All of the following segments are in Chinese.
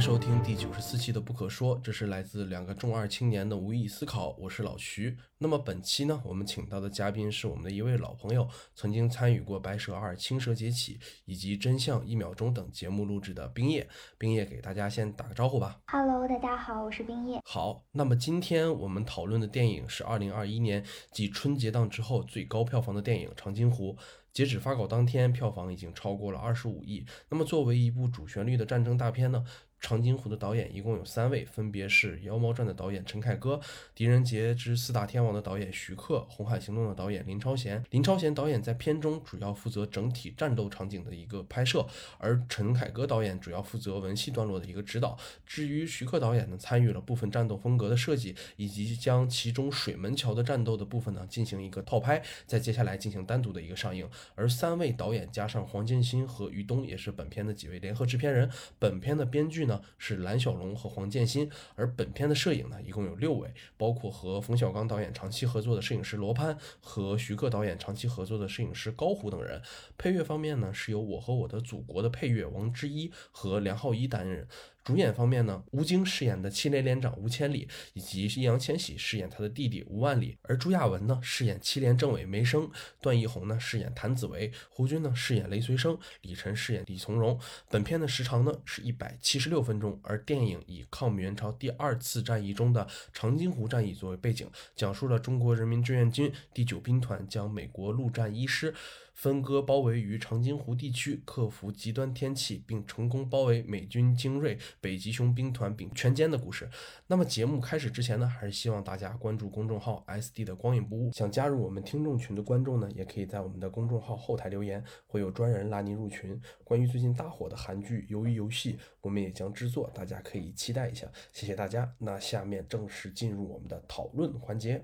迎收听第九十四期的《不可说》，这是来自两个中二青年的无意思考。我是老徐。那么本期呢，我们请到的嘉宾是我们的一位老朋友，曾经参与过《白蛇二》《青蛇劫起》以及《真相一秒钟》等节目录制的冰叶。冰叶给大家先打个招呼吧。Hello，大家好，我是冰叶。好，那么今天我们讨论的电影是二零二一年继春节档之后最高票房的电影《长津湖》。截止发稿当天，票房已经超过了二十五亿。那么，作为一部主旋律的战争大片呢？《长津湖》的导演一共有三位，分别是《妖猫传》的导演陈凯歌，《狄仁杰之四大天王》的导演徐克，《红海行动》的导演林超贤。林超贤导演在片中主要负责整体战斗场景的一个拍摄，而陈凯歌导演主要负责文戏段落的一个指导。至于徐克导演呢，参与了部分战斗风格的设计，以及将其中水门桥的战斗的部分呢进行一个套拍，在接下来进行单独的一个上映。而三位导演加上黄建新和于东，也是本片的几位联合制片人。本片的编剧是蓝小龙和黄建新，而本片的摄影呢，一共有六位，包括和冯小刚导演长期合作的摄影师罗攀，和徐克导演长期合作的摄影师高虎等人。配乐方面呢，是由我和我的祖国的配乐王之一和梁浩一担任。主演方面呢，吴京饰演的七连连长吴千里，以及易烊千玺饰演他的弟弟吴万里，而朱亚文呢饰演七连政委梅生，段奕宏呢饰演谭子维，胡军呢饰演雷随生，李晨饰演李从容。本片的时长呢是一百七十六分钟，而电影以抗美援朝第二次战役中的长津湖战役作为背景，讲述了中国人民志愿军第九兵团将美国陆战一师。分割包围于长津湖地区，克服极端天气，并成功包围美军精锐北极熊兵团并全歼的故事。那么节目开始之前呢，还是希望大家关注公众号 SD 的光影不误。想加入我们听众群的观众呢，也可以在我们的公众号后台留言，会有专人拉您入群。关于最近大火的韩剧《鱿鱼游戏》，我们也将制作，大家可以期待一下。谢谢大家。那下面正式进入我们的讨论环节。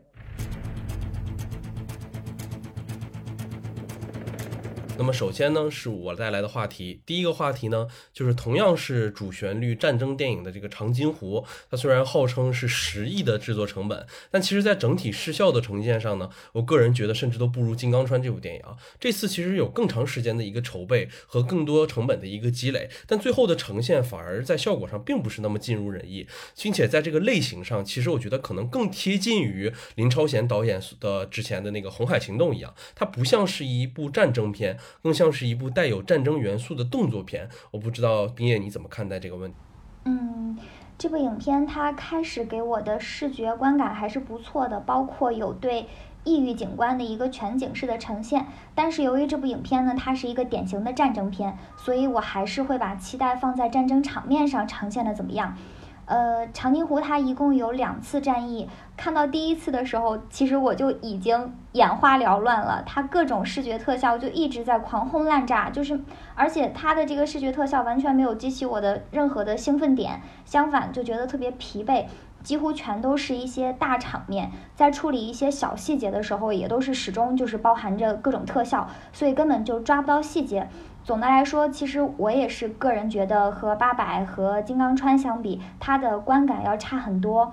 那么首先呢，是我带来的话题。第一个话题呢，就是同样是主旋律战争电影的这个《长津湖》，它虽然号称是十亿的制作成本，但其实在整体视效的呈现上呢，我个人觉得甚至都不如《金刚川》这部电影啊。这次其实有更长时间的一个筹备和更多成本的一个积累，但最后的呈现反而在效果上并不是那么尽如人意，并且在这个类型上，其实我觉得可能更贴近于林超贤导演的之前的那个《红海行动》一样，它不像是一部战争片。更像是一部带有战争元素的动作片，我不知道冰叶你怎么看待这个问题？嗯，这部影片它开始给我的视觉观感还是不错的，包括有对异域景观的一个全景式的呈现。但是由于这部影片呢，它是一个典型的战争片，所以我还是会把期待放在战争场面上呈现的怎么样。呃，长津湖它一共有两次战役。看到第一次的时候，其实我就已经眼花缭乱了。它各种视觉特效就一直在狂轰滥炸，就是而且它的这个视觉特效完全没有激起我的任何的兴奋点，相反就觉得特别疲惫。几乎全都是一些大场面，在处理一些小细节的时候，也都是始终就是包含着各种特效，所以根本就抓不到细节。总的来说，其实我也是个人觉得和八百和金刚川相比，它的观感要差很多。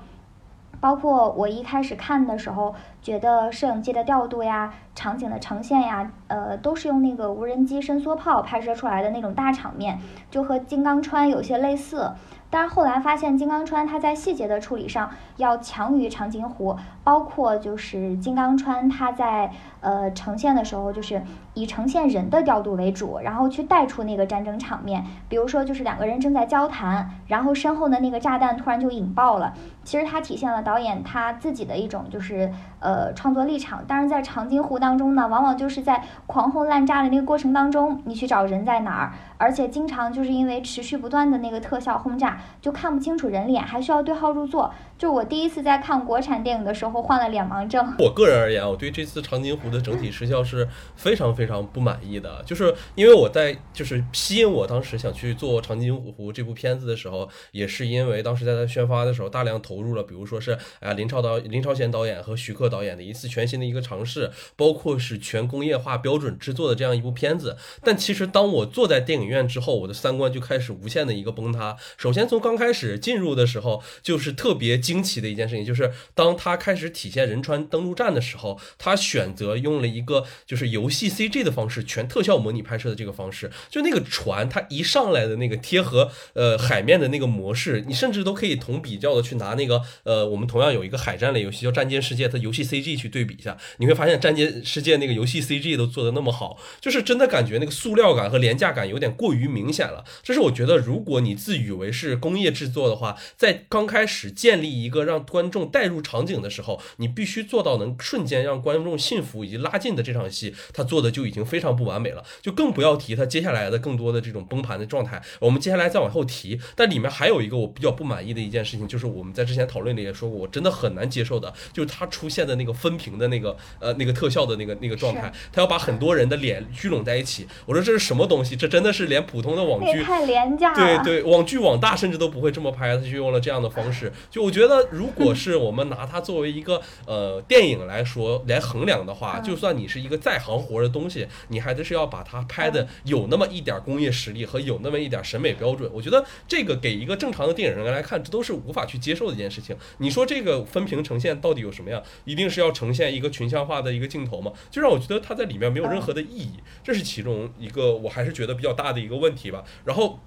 包括我一开始看的时候，觉得摄影机的调度呀、场景的呈现呀，呃，都是用那个无人机伸缩炮拍摄出来的那种大场面，就和金刚川有些类似。但是后来发现，金刚川它在细节的处理上要强于长津湖，包括就是金刚川它在呃呈现的时候，就是以呈现人的调度为主，然后去带出那个战争场面。比如说，就是两个人正在交谈，然后身后的那个炸弹突然就引爆了。其实它体现了导演他自己的一种就是呃创作立场。但是在长津湖当中呢，往往就是在狂轰滥炸的那个过程当中，你去找人在哪儿，而且经常就是因为持续不断的那个特效轰炸。就看不清楚人脸，还需要对号入座。就我第一次在看国产电影的时候患了脸盲症。我个人而言，我对这次长津湖的整体视效是非常非常不满意的。就是因为我在就是吸引我当时想去做长津湖这部片子的时候，也是因为当时在它宣发的时候大量投入了，比如说是啊林超导林超贤导演和徐克导演的一次全新的一个尝试，包括是全工业化标准制作的这样一部片子。但其实当我坐在电影院院之后，我的三观就开始无限的一个崩塌。首先从刚开始进入的时候，就是特别惊奇的一件事情，就是当他开始体现仁川登陆战的时候，他选择用了一个就是游戏 CG 的方式，全特效模拟拍摄的这个方式，就那个船它一上来的那个贴合呃海面的那个模式，你甚至都可以同比较的去拿那个呃我们同样有一个海战类游戏叫《战舰世界》，它游戏 CG 去对比一下，你会发现《战舰世界》那个游戏 CG 都做的那么好，就是真的感觉那个塑料感和廉价感有点于明显了。这是我觉得，如果你自诩为是工业制作的话，在刚开始建立一个让观众带入场景的时候，你必须做到能瞬间让观众信服以及拉近的这场戏，他做的就已经非常不完美了，就更不要提他接下来的更多的这种崩盘的状态。我们接下来再往后提，但里面还有一个我比较不满意的一件事情，就是我们在之前讨论里也说过，我真的很难接受的，就是他出现的那个分屏的那个呃那个特效的那个那个状态，他要把很多人的脸聚拢在一起。我说这是什么东西？这真的是连普通的网剧太廉价了。对对，网剧网大甚至都不会这么拍，他就用了这样的方式。就我觉得，如果是我们拿它作为一个呃电影来说来衡量的话，就算你是一个再行活的东西，你还得是要把它拍的有那么一点工业实力和有那么一点审美标准。我觉得这个给一个正常的电影人来看，这都是无法去接受的一件事情。你说这个分屏呈现到底有什么样？一定是要呈现一个群像化的一个镜头吗？就让我觉得它在里面没有任何的意义。这是其中一个，我还是觉得比较大的一个问题吧。然后。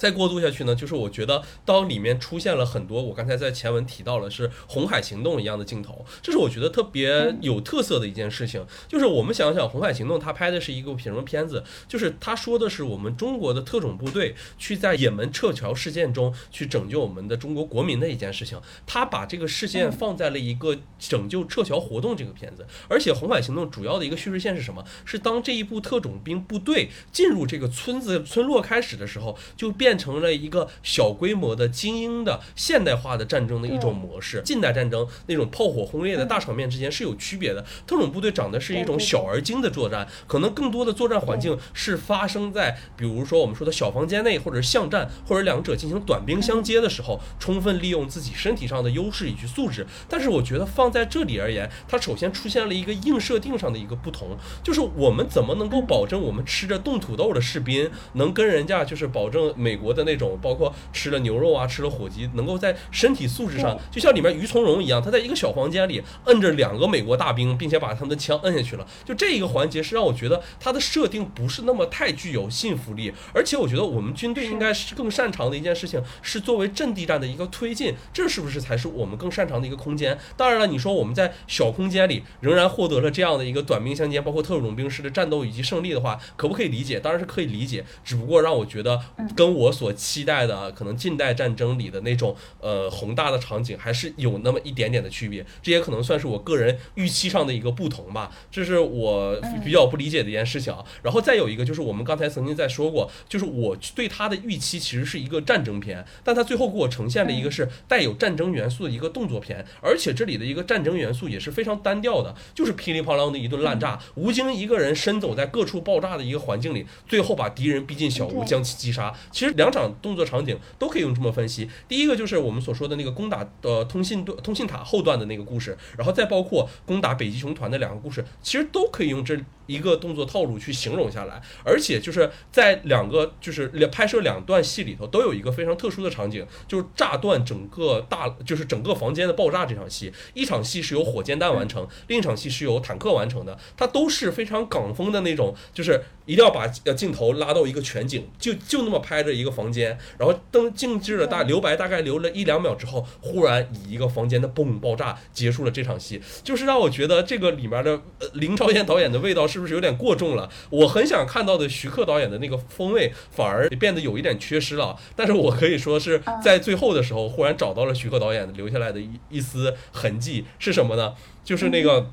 再过渡下去呢，就是我觉得当里面出现了很多，我刚才在前文提到了是《红海行动》一样的镜头，这是我觉得特别有特色的一件事情。就是我们想想，《红海行动》它拍的是一个什么片子？就是他说的是我们中国的特种部队去在也门撤侨事件中去拯救我们的中国国民的一件事情。他把这个事件放在了一个拯救撤侨活动这个片子，而且《红海行动》主要的一个叙事线是什么？是当这一部特种兵部队进入这个村子村落开始的时候，就变。变成了一个小规模的精英的现代化的战争的一种模式。近代战争那种炮火轰烈的大场面之间是有区别的。特种部队讲的是一种小而精的作战，可能更多的作战环境是发生在，比如说我们说的小房间内，或者是巷战，或者两者进行短兵相接的时候，充分利用自己身体上的优势以及素质。但是我觉得放在这里而言，它首先出现了一个硬设定上的一个不同，就是我们怎么能够保证我们吃着冻土豆的士兵能跟人家就是保证美。国的那种，包括吃了牛肉啊，吃了火鸡，能够在身体素质上，就像里面于从容一样，他在一个小房间里摁着两个美国大兵，并且把他们的枪摁下去了。就这一个环节是让我觉得他的设定不是那么太具有信服力，而且我觉得我们军队应该是更擅长的一件事情是作为阵地战的一个推进，这是不是才是我们更擅长的一个空间？当然了，你说我们在小空间里仍然获得了这样的一个短兵相接，包括特种兵式的战斗以及胜利的话，可不可以理解？当然是可以理解，只不过让我觉得跟我。所期待的可能近代战争里的那种呃宏大的场景，还是有那么一点点的区别。这也可能算是我个人预期上的一个不同吧，这是我比较不理解的一件事情啊。然后再有一个就是我们刚才曾经在说过，就是我对他的预期其实是一个战争片，但他最后给我呈现了一个是带有战争元素的一个动作片，而且这里的一个战争元素也是非常单调的，就是噼里啪啦的一顿烂炸，吴京一个人身走在各处爆炸的一个环境里，最后把敌人逼进小屋将其击杀。其实。两场动作场景都可以用这么分析。第一个就是我们所说的那个攻打呃通信段通信塔后段的那个故事，然后再包括攻打北极熊团的两个故事，其实都可以用这一个动作套路去形容下来。而且就是在两个就是拍摄两段戏里头，都有一个非常特殊的场景，就是炸断整个大就是整个房间的爆炸这场戏。一场戏是由火箭弹完成，另一场戏是由坦克完成的。它都是非常港风的那种，就是一定要把呃镜头拉到一个全景，就就那么拍着一个。房间，然后灯静置了大留白，大概留了一两秒之后，忽然以一个房间的嘣爆炸结束了这场戏，就是让我觉得这个里面的呃林超贤导演的味道是不是有点过重了？我很想看到的徐克导演的那个风味反而变得有一点缺失了。但是我可以说是在最后的时候，忽然找到了徐克导演留下来的一一丝痕迹是什么呢？就是那个。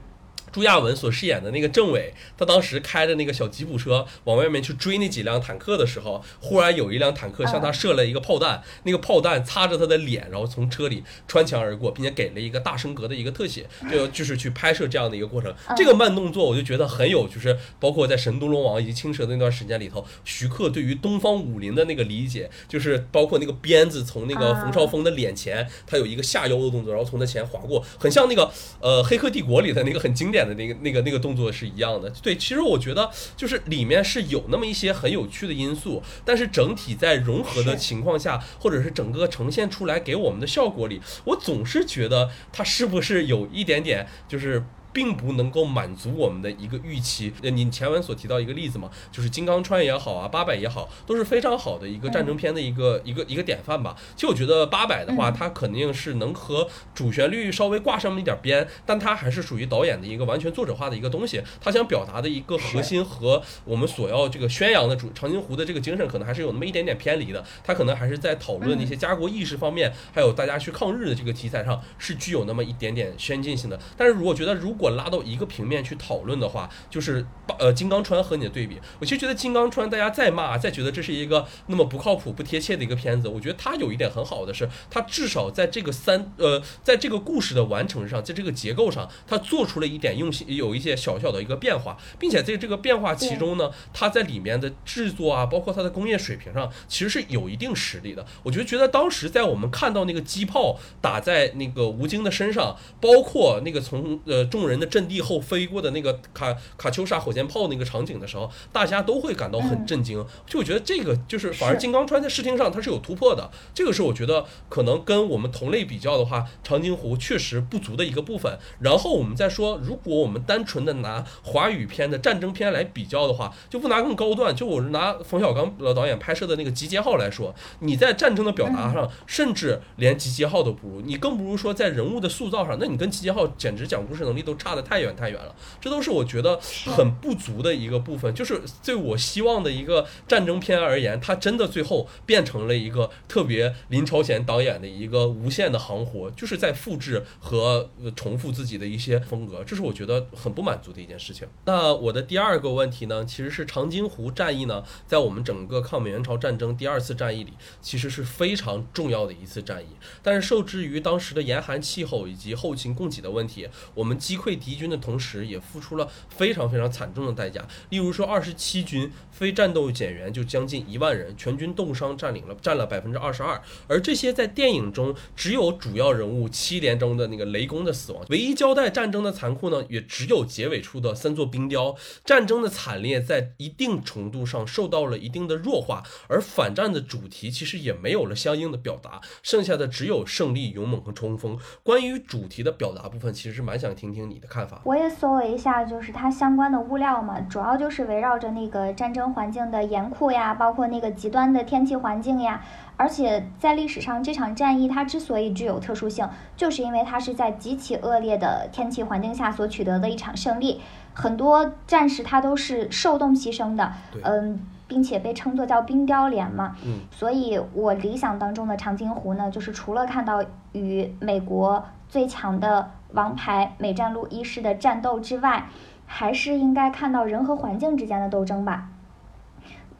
朱亚文所饰演的那个政委，他当时开着那个小吉普车往外面去追那几辆坦克的时候，忽然有一辆坦克向他射了一个炮弹，那个炮弹擦着他的脸，然后从车里穿墙而过，并且给了一个大升格的一个特写，就就是去拍摄这样的一个过程。这个慢动作我就觉得很有，就是包括在《神都龙王》以及《青蛇》那段时间里头，徐克对于东方武林的那个理解，就是包括那个鞭子从那个冯绍峰的脸前，他有一个下腰的动作，然后从他前划过，很像那个呃《黑客帝国》里的那个很经典。典的那个那个那个动作是一样的。对，其实我觉得就是里面是有那么一些很有趣的因素，但是整体在融合的情况下，或者是整个呈现出来给我们的效果里，我总是觉得它是不是有一点点就是。并不能够满足我们的一个预期。呃，你前文所提到一个例子嘛，就是金刚川也好啊，八百也好，都是非常好的一个战争片的一个一个一个典范吧。其实我觉得八百的话，它肯定是能和主旋律稍微挂上那么一点边，但它还是属于导演的一个完全作者化的一个东西。他想表达的一个核心和我们所要这个宣扬的主长津湖的这个精神，可能还是有那么一点点偏离的。他可能还是在讨论一些家国意识方面，还有大家去抗日的这个题材上，是具有那么一点点先进性的。但是如果觉得如果拉到一个平面去讨论的话，就是把呃金刚川和你的对比。我其实觉得金刚川，大家再骂再觉得这是一个那么不靠谱、不贴切的一个片子，我觉得它有一点很好的是，它至少在这个三呃，在这个故事的完成上，在这个结构上，它做出了一点用心，有一些小小的一个变化，并且在这个变化其中呢，它在里面的制作啊，包括它的工业水平上，其实是有一定实力的。我觉得觉得当时在我们看到那个机炮打在那个吴京的身上，包括那个从呃众人的阵。地后飞过的那个卡卡秋莎火箭炮那个场景的时候，大家都会感到很震惊。就我觉得这个就是反而金刚川在视听上它是有突破的，这个是我觉得可能跟我们同类比较的话，长津湖确实不足的一个部分。然后我们再说，如果我们单纯的拿华语片的战争片来比较的话，就不拿更高段，就我是拿冯小刚老导演拍摄的那个集结号来说，你在战争的表达上，甚至连集结号都不如，你更不如说在人物的塑造上，那你跟集结号简直讲故事能力都差的太。太远太远了，这都是我觉得很不足的一个部分。就是对我希望的一个战争片而言，它真的最后变成了一个特别林超贤导演的一个无限的行活，就是在复制和重复自己的一些风格，这是我觉得很不满足的一件事情。那我的第二个问题呢，其实是长津湖战役呢，在我们整个抗美援朝战争第二次战役里，其实是非常重要的一次战役。但是受制于当时的严寒气候以及后勤供给的问题，我们击溃敌军。的同时，也付出了非常非常惨重的代价。例如说，二十七军非战斗减员就将近一万人，全军冻伤占领了占了百分之二十二。而这些在电影中只有主要人物七连中的那个雷公的死亡，唯一交代战争的残酷呢，也只有结尾处的三座冰雕。战争的惨烈在一定程度上受到了一定的弱化，而反战的主题其实也没有了相应的表达，剩下的只有胜利、勇猛和冲锋。关于主题的表达部分，其实是蛮想听听你的看法。我也搜了一下，就是它相关的物料嘛，主要就是围绕着那个战争环境的严酷呀，包括那个极端的天气环境呀。而且在历史上，这场战役它之所以具有特殊性，就是因为它是在极其恶劣的天气环境下所取得的一场胜利。很多战士他都是受冻牺牲的，嗯，并且被称作叫冰雕连嘛。嗯。所以我理想当中的长津湖呢，就是除了看到与美国最强的。王牌美战路一师的战斗之外，还是应该看到人和环境之间的斗争吧。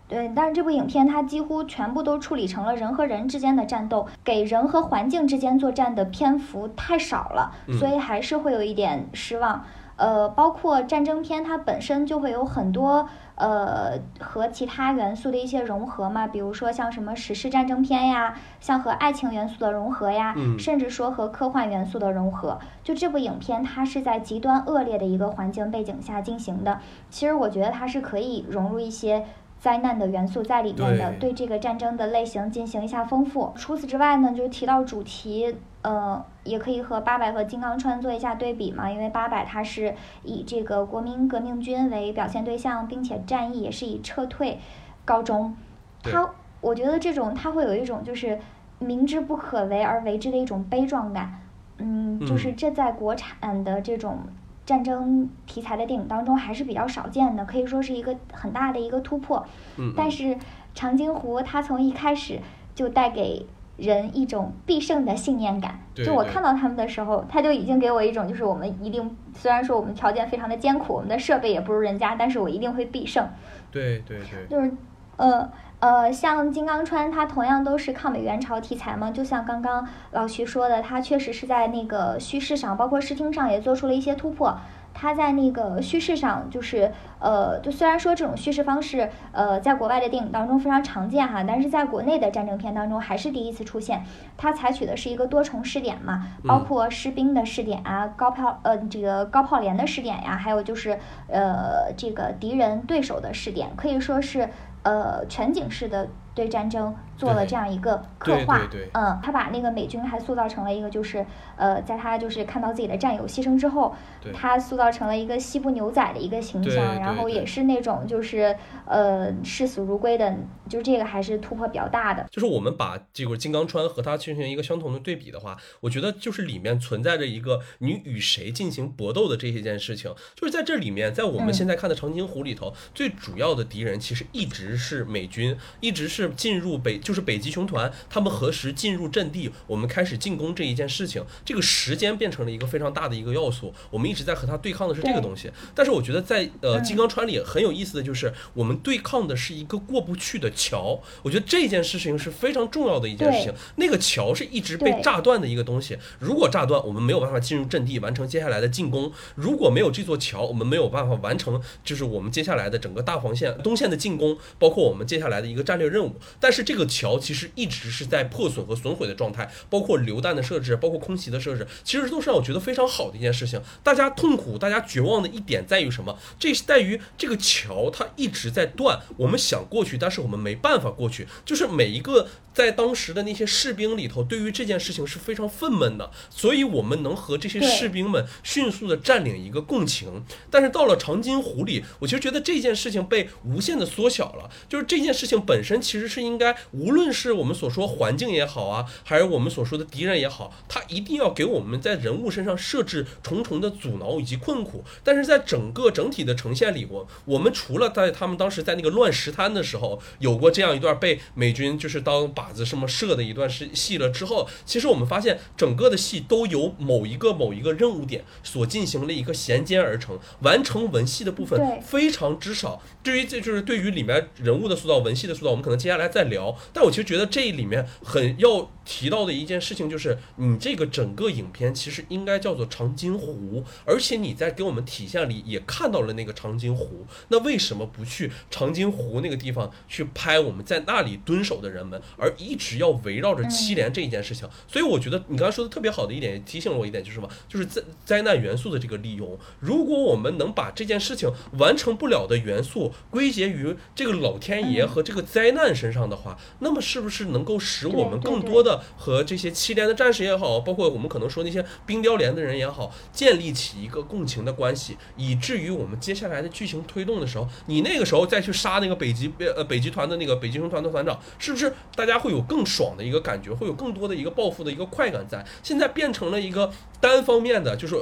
对，但是这部影片它几乎全部都处理成了人和人之间的战斗，给人和环境之间作战的篇幅太少了，所以还是会有一点失望。呃，包括战争片它本身就会有很多。呃，和其他元素的一些融合嘛，比如说像什么史诗战争片呀，像和爱情元素的融合呀，甚至说和科幻元素的融合。就这部影片，它是在极端恶劣的一个环境背景下进行的。其实我觉得它是可以融入一些灾难的元素在里面的，对这个战争的类型进行一下丰富。除此之外呢，就提到主题。呃，也可以和八百和金刚川做一下对比嘛，因为八百它是以这个国民革命军为表现对象，并且战役也是以撤退告终。它，我觉得这种它会有一种就是明知不可为而为之的一种悲壮感。嗯，就是这在国产的这种战争题材的电影当中还是比较少见的，可以说是一个很大的一个突破。嗯。但是长津湖它从一开始就带给。人一种必胜的信念感，就我看到他们的时候，他就已经给我一种，就是我们一定，虽然说我们条件非常的艰苦，我们的设备也不如人家，但是我一定会必胜。对对对。就是，呃呃，像金刚川，它同样都是抗美援朝题材嘛，就像刚刚老徐说的，它确实是在那个叙事上，包括视听上也做出了一些突破。它在那个叙事上就是呃，就虽然说这种叙事方式呃，在国外的电影当中非常常见哈，但是在国内的战争片当中还是第一次出现。它采取的是一个多重试点嘛，包括士兵的试点啊，高炮呃这个高炮连的试点呀，还有就是呃这个敌人对手的试点，可以说是呃全景式的对战争。做了这样一个刻画，嗯，他把那个美军还塑造成了一个，就是呃，在他就是看到自己的战友牺牲之后，他塑造成了一个西部牛仔的一个形象，然后也是那种就是呃视死如归的，就这个还是突破比较大的。就是我们把这个金刚川和他进行一个相同的对比的话，我觉得就是里面存在着一个你与谁进行搏斗的这些件事情，就是在这里面，在我们现在看的长津湖里头，最主要的敌人其实一直是美军，一直是进入北。就是北极熊团，他们何时进入阵地，我们开始进攻这一件事情，这个时间变成了一个非常大的一个要素。我们一直在和他对抗的是这个东西。但是我觉得在呃金刚川里很有意思的就是，我们对抗的是一个过不去的桥。我觉得这件事情是非常重要的一件事情。那个桥是一直被炸断的一个东西。如果炸断，我们没有办法进入阵地完成接下来的进攻。如果没有这座桥，我们没有办法完成就是我们接下来的整个大黄线东线的进攻，包括我们接下来的一个战略任务。但是这个。桥其实一直是在破损和损毁的状态，包括榴弹的设置，包括空袭的设置，其实都是让我觉得非常好的一件事情。大家痛苦、大家绝望的一点在于什么？这是在于这个桥它一直在断，我们想过去，但是我们没办法过去，就是每一个。在当时的那些士兵里头，对于这件事情是非常愤懑的，所以我们能和这些士兵们迅速的占领一个共情。但是到了长津湖里，我其实觉得这件事情被无限的缩小了。就是这件事情本身其实是应该，无论是我们所说环境也好啊，还是我们所说的敌人也好，他一定要给我们在人物身上设置重重的阻挠以及困苦。但是在整个整体的呈现里，我我们除了在他们当时在那个乱石滩的时候有过这样一段被美军就是当把。子什么设的一段是戏了之后，其实我们发现整个的戏都由某一个某一个任务点所进行了一个衔接而成，完成文戏的部分非常之少。至于这就是对于里面人物的塑造、文戏的塑造，我们可能接下来再聊。但我其实觉得这里面很要提到的一件事情就是，你这个整个影片其实应该叫做长津湖，而且你在给我们体现里也看到了那个长津湖。那为什么不去长津湖那个地方去拍我们在那里蹲守的人们，而？一直要围绕着七连这一件事情，所以我觉得你刚才说的特别好的一点，提醒了我一点，就是什么？就是灾灾难元素的这个利用。如果我们能把这件事情完成不了的元素归结于这个老天爷和这个灾难身上的话，那么是不是能够使我们更多的和这些七连的战士也好，包括我们可能说那些冰雕连的人也好，建立起一个共情的关系，以至于我们接下来的剧情推动的时候，你那个时候再去杀那个北极呃北极团的那个北极熊团的团长，是不是大家会？会有更爽的一个感觉，会有更多的一个报复的一个快感在。现在变成了一个单方面的，就是。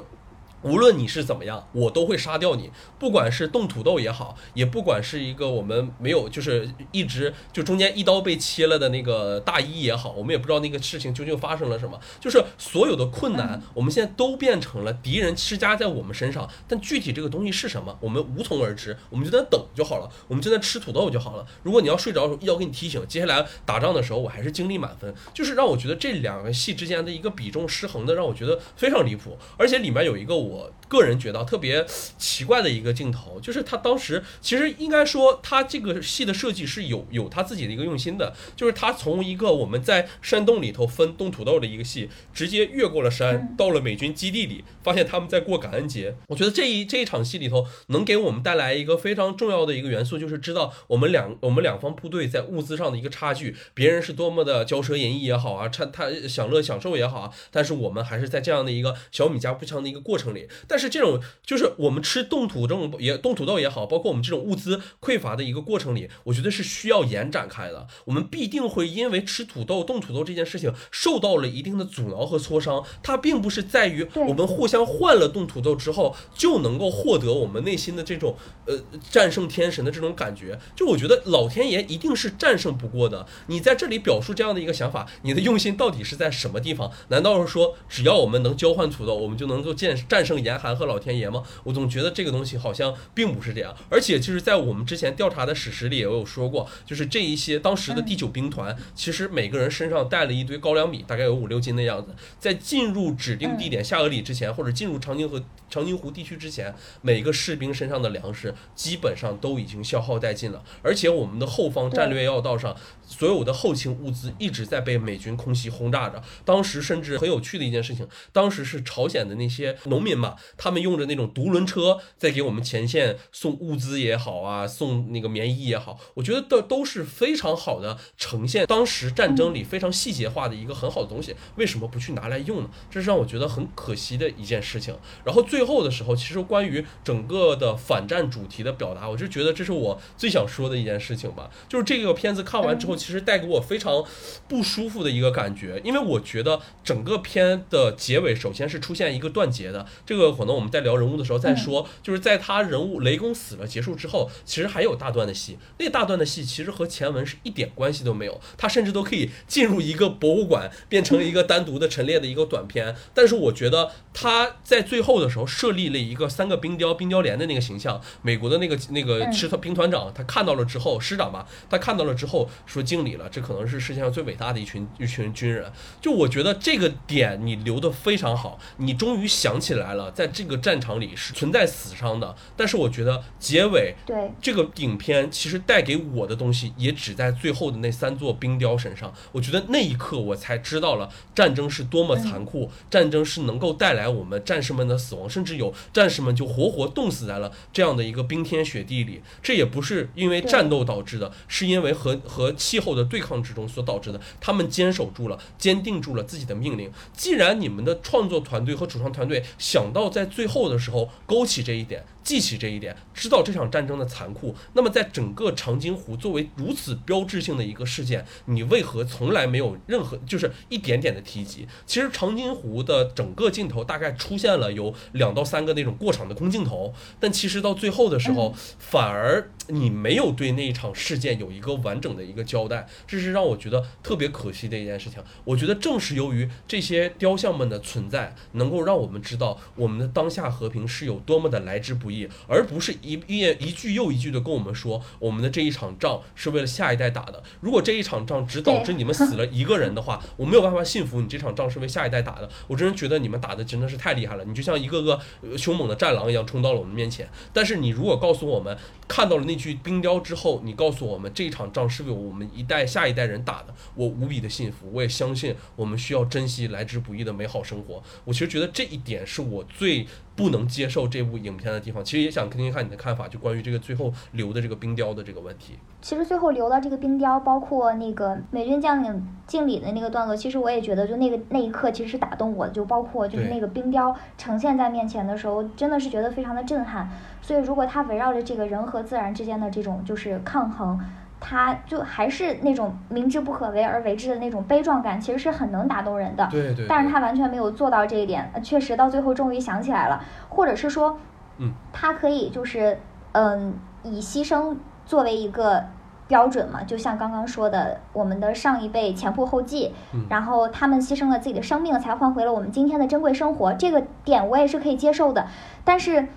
无论你是怎么样，我都会杀掉你。不管是冻土豆也好，也不管是一个我们没有，就是一直就中间一刀被切了的那个大衣也好，我们也不知道那个事情究竟发生了什么。就是所有的困难，我们现在都变成了敌人施加在我们身上。但具体这个东西是什么，我们无从而知。我们就在等就好了，我们就在吃土豆就好了。如果你要睡着，要给你提醒，接下来打仗的时候我还是精力满分。就是让我觉得这两个戏之间的一个比重失衡的，让我觉得非常离谱。而且里面有一个我。我个人觉得特别奇怪的一个镜头，就是他当时其实应该说，他这个戏的设计是有有他自己的一个用心的，就是他从一个我们在山洞里头分冻土豆的一个戏，直接越过了山，到了美军基地里，发现他们在过感恩节。我觉得这一这一场戏里头，能给我们带来一个非常重要的一个元素，就是知道我们两我们两方部队在物资上的一个差距，别人是多么的骄奢淫逸也好啊，他他享乐享受也好啊，但是我们还是在这样的一个小米加步枪的一个过程里。但是这种就是我们吃冻土这种也冻土豆也好，包括我们这种物资匮乏的一个过程里，我觉得是需要延展开的。我们必定会因为吃土豆、冻土豆这件事情受到了一定的阻挠和挫伤。它并不是在于我们互相换了冻土豆之后就能够获得我们内心的这种呃战胜天神的这种感觉。就我觉得老天爷一定是战胜不过的。你在这里表述这样的一个想法，你的用心到底是在什么地方？难道是说只要我们能交换土豆，我们就能够战战胜严寒？韩和老天爷吗？我总觉得这个东西好像并不是这样。而且就是在我们之前调查的史实里也有说过，就是这一些当时的第九兵团，其实每个人身上带了一堆高粱米，大概有五六斤的样子，在进入指定地点下俄里之前，或者进入长津河。长津湖地区之前，每个士兵身上的粮食基本上都已经消耗殆尽了，而且我们的后方战略要道上。所有的后勤物资一直在被美军空袭轰炸着。当时甚至很有趣的一件事情，当时是朝鲜的那些农民嘛，他们用着那种独轮车在给我们前线送物资也好啊，送那个棉衣也好，我觉得都都是非常好的呈现当时战争里非常细节化的一个很好的东西。为什么不去拿来用呢？这是让我觉得很可惜的一件事情。然后最后的时候，其实关于整个的反战主题的表达，我就觉得这是我最想说的一件事情吧。就是这个片子看完之后。其实带给我非常不舒服的一个感觉，因为我觉得整个片的结尾首先是出现一个断节的，这个可能我们在聊人物的时候再说。就是在他人物雷公死了结束之后，其实还有大段的戏，那大段的戏其实和前文是一点关系都没有，他甚至都可以进入一个博物馆，变成一个单独的陈列的一个短片。但是我觉得他在最后的时候设立了一个三个冰雕冰雕连的那个形象，美国的那个那个师团兵团长他看到了之后，师长吧，他看到了之后说。经理了，这可能是世界上最伟大的一群一群军人。就我觉得这个点你留的非常好，你终于想起来了，在这个战场里是存在死伤的。但是我觉得结尾对这个影片其实带给我的东西也只在最后的那三座冰雕身上。我觉得那一刻我才知道了战争是多么残酷，战争是能够带来我们战士们的死亡，甚至有战士们就活活冻死在了这样的一个冰天雪地里。这也不是因为战斗导致的，是因为和和气。气候的对抗之中所导致的，他们坚守住了，坚定住了自己的命令。既然你们的创作团队和主创团队想到在最后的时候勾起这一点。记起这一点，知道这场战争的残酷。那么，在整个长津湖作为如此标志性的一个事件，你为何从来没有任何就是一点点的提及？其实长津湖的整个镜头大概出现了有两到三个那种过场的空镜头，但其实到最后的时候，反而你没有对那一场事件有一个完整的一个交代，这是让我觉得特别可惜的一件事情。我觉得正是由于这些雕像们的存在，能够让我们知道我们的当下和平是有多么的来之不易。而不是一一一句又一句的跟我们说，我们的这一场仗是为了下一代打的。如果这一场仗只导致你们死了一个人的话，我没有办法信服你这场仗是为下一代打的。我真是觉得你们打的真的是太厉害了，你就像一个个凶猛的战狼一样冲到了我们面前。但是你如果告诉我们看到了那具冰雕之后，你告诉我们这一场仗是为我们一代下一代人打的，我无比的信服。我也相信我们需要珍惜来之不易的美好生活。我其实觉得这一点是我最。不能接受这部影片的地方，其实也想听听看你的看法，就关于这个最后留的这个冰雕的这个问题。其实最后留了这个冰雕，包括那个美军将领敬礼的那个段落，其实我也觉得，就那个那一刻其实是打动我的，就包括就是那个冰雕呈现在面前的时候，真的是觉得非常的震撼。所以如果它围绕着这个人和自然之间的这种就是抗衡。他就还是那种明知不可为而为之的那种悲壮感，其实是很能打动人的。对对。但是他完全没有做到这一点，确实到最后终于想起来了，或者是说，嗯，他可以就是嗯以牺牲作为一个标准嘛，就像刚刚说的，我们的上一辈前仆后继，然后他们牺牲了自己的生命，才换回了我们今天的珍贵生活，这个点我也是可以接受的，但是。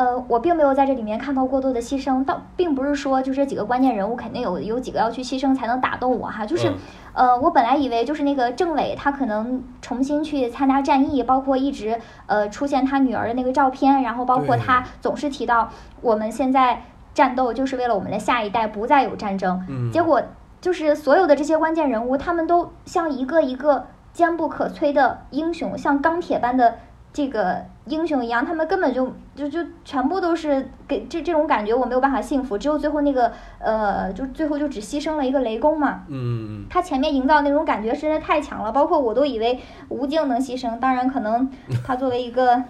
呃，我并没有在这里面看到过多的牺牲，倒并不是说就这几个关键人物肯定有有几个要去牺牲才能打动我哈，就是，呃，我本来以为就是那个政委他可能重新去参加战役，包括一直呃出现他女儿的那个照片，然后包括他总是提到我们现在战斗就是为了我们的下一代不再有战争，结果就是所有的这些关键人物他们都像一个一个坚不可摧的英雄，像钢铁般的。这个英雄一样，他们根本就就就全部都是给这这种感觉，我没有办法幸福。只有最后那个呃，就最后就只牺牲了一个雷公嘛。嗯。他前面营造那种感觉实在太强了，包括我都以为吴京能牺牲。当然，可能 他作为一个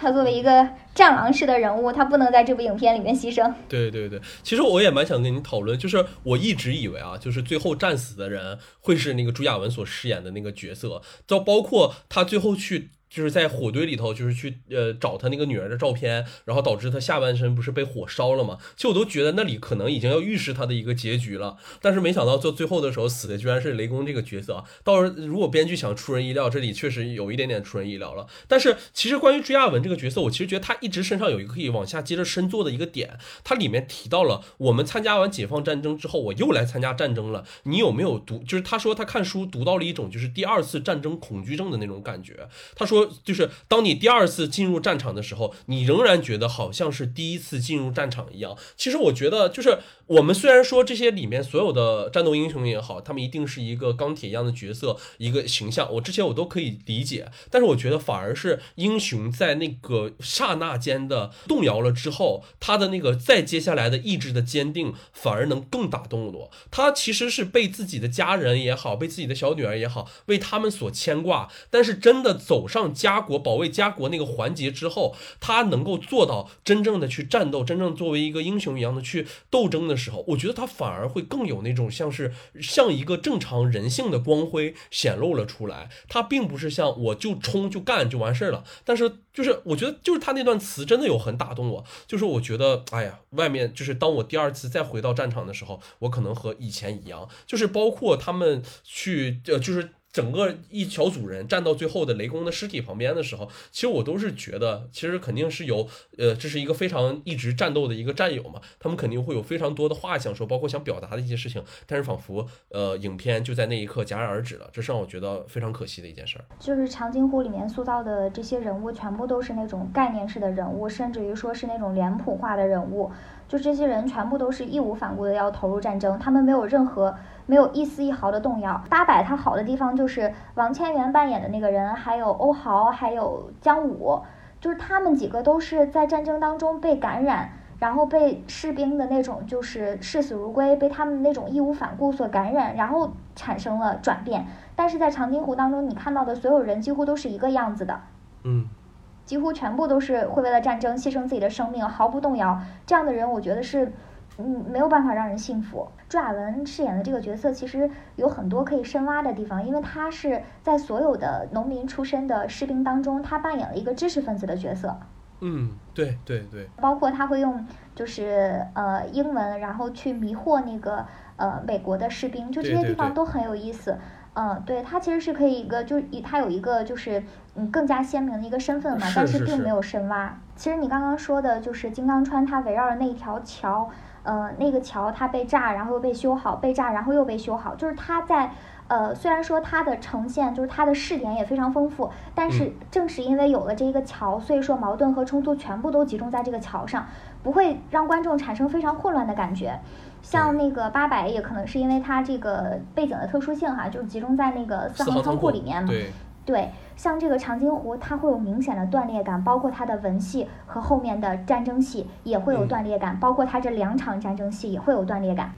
他作为一个战狼式的人物，他不能在这部影片里面牺牲。对对对，其实我也蛮想跟你讨论，就是我一直以为啊，就是最后战死的人会是那个朱亚文所饰演的那个角色，就包括他最后去。就是在火堆里头，就是去呃找他那个女儿的照片，然后导致他下半身不是被火烧了吗？其实我都觉得那里可能已经要预示他的一个结局了，但是没想到做最后的时候死的居然是雷公这个角色。到时候如果编剧想出人意料，这里确实有一点点出人意料了。但是其实关于追亚文这个角色，我其实觉得他一直身上有一个可以往下接着深做的一个点，它里面提到了我们参加完解放战争之后，我又来参加战争了。你有没有读？就是他说他看书读到了一种就是第二次战争恐惧症的那种感觉。他说。就是当你第二次进入战场的时候，你仍然觉得好像是第一次进入战场一样。其实我觉得，就是我们虽然说这些里面所有的战斗英雄也好，他们一定是一个钢铁一样的角色，一个形象，我之前我都可以理解。但是我觉得反而是英雄在那个刹那间的动摇了之后，他的那个再接下来的意志的坚定，反而能更打动我。他其实是被自己的家人也好，被自己的小女儿也好，为他们所牵挂。但是真的走上。家国保卫家国那个环节之后，他能够做到真正的去战斗，真正作为一个英雄一样的去斗争的时候，我觉得他反而会更有那种像是像一个正常人性的光辉显露了出来。他并不是像我就冲就干就完事儿了。但是就是我觉得就是他那段词真的有很打动我。就是我觉得哎呀，外面就是当我第二次再回到战场的时候，我可能和以前一样，就是包括他们去呃就是。整个一小组人站到最后的雷公的尸体旁边的时候，其实我都是觉得，其实肯定是有，呃，这是一个非常一直战斗的一个战友嘛，他们肯定会有非常多的话想说，包括想表达的一些事情，但是仿佛，呃，影片就在那一刻戛然而止了，这是让我觉得非常可惜的一件事儿。就是长津湖里面塑造的这些人物，全部都是那种概念式的人物，甚至于说是那种脸谱化的人物，就这些人全部都是义无反顾的要投入战争，他们没有任何。没有一丝一毫的动摇。八百他好的地方就是王千源扮演的那个人，还有欧豪，还有姜武，就是他们几个都是在战争当中被感染，然后被士兵的那种就是视死如归，被他们那种义无反顾所感染，然后产生了转变。但是在长津湖当中，你看到的所有人几乎都是一个样子的，嗯，几乎全部都是会为了战争牺牲自己的生命，毫不动摇。这样的人，我觉得是。嗯，没有办法让人信服。朱亚文饰演的这个角色其实有很多可以深挖的地方，因为他是在所有的农民出身的士兵当中，他扮演了一个知识分子的角色。嗯，对对对。包括他会用就是呃英文，然后去迷惑那个呃美国的士兵，就这些地方都很有意思。嗯，对他其实是可以一个，就以他有一个就是嗯更加鲜明的一个身份嘛，但是并没有深挖。其实你刚刚说的就是金刚川，它围绕着那一条桥。呃，那个桥它被炸，然后又被修好，被炸，然后又被修好。就是它在，呃，虽然说它的呈现，就是它的视点也非常丰富，但是正是因为有了这一个桥，所以说矛盾和冲突全部都集中在这个桥上，不会让观众产生非常混乱的感觉。像那个八百，也可能是因为它这个背景的特殊性哈，就是集中在那个四行仓库里面嘛。对。像这个长津湖，它会有明显的断裂感，包括它的文戏和后面的战争戏也会有断裂感，包括它这两场战争戏也会有断裂感。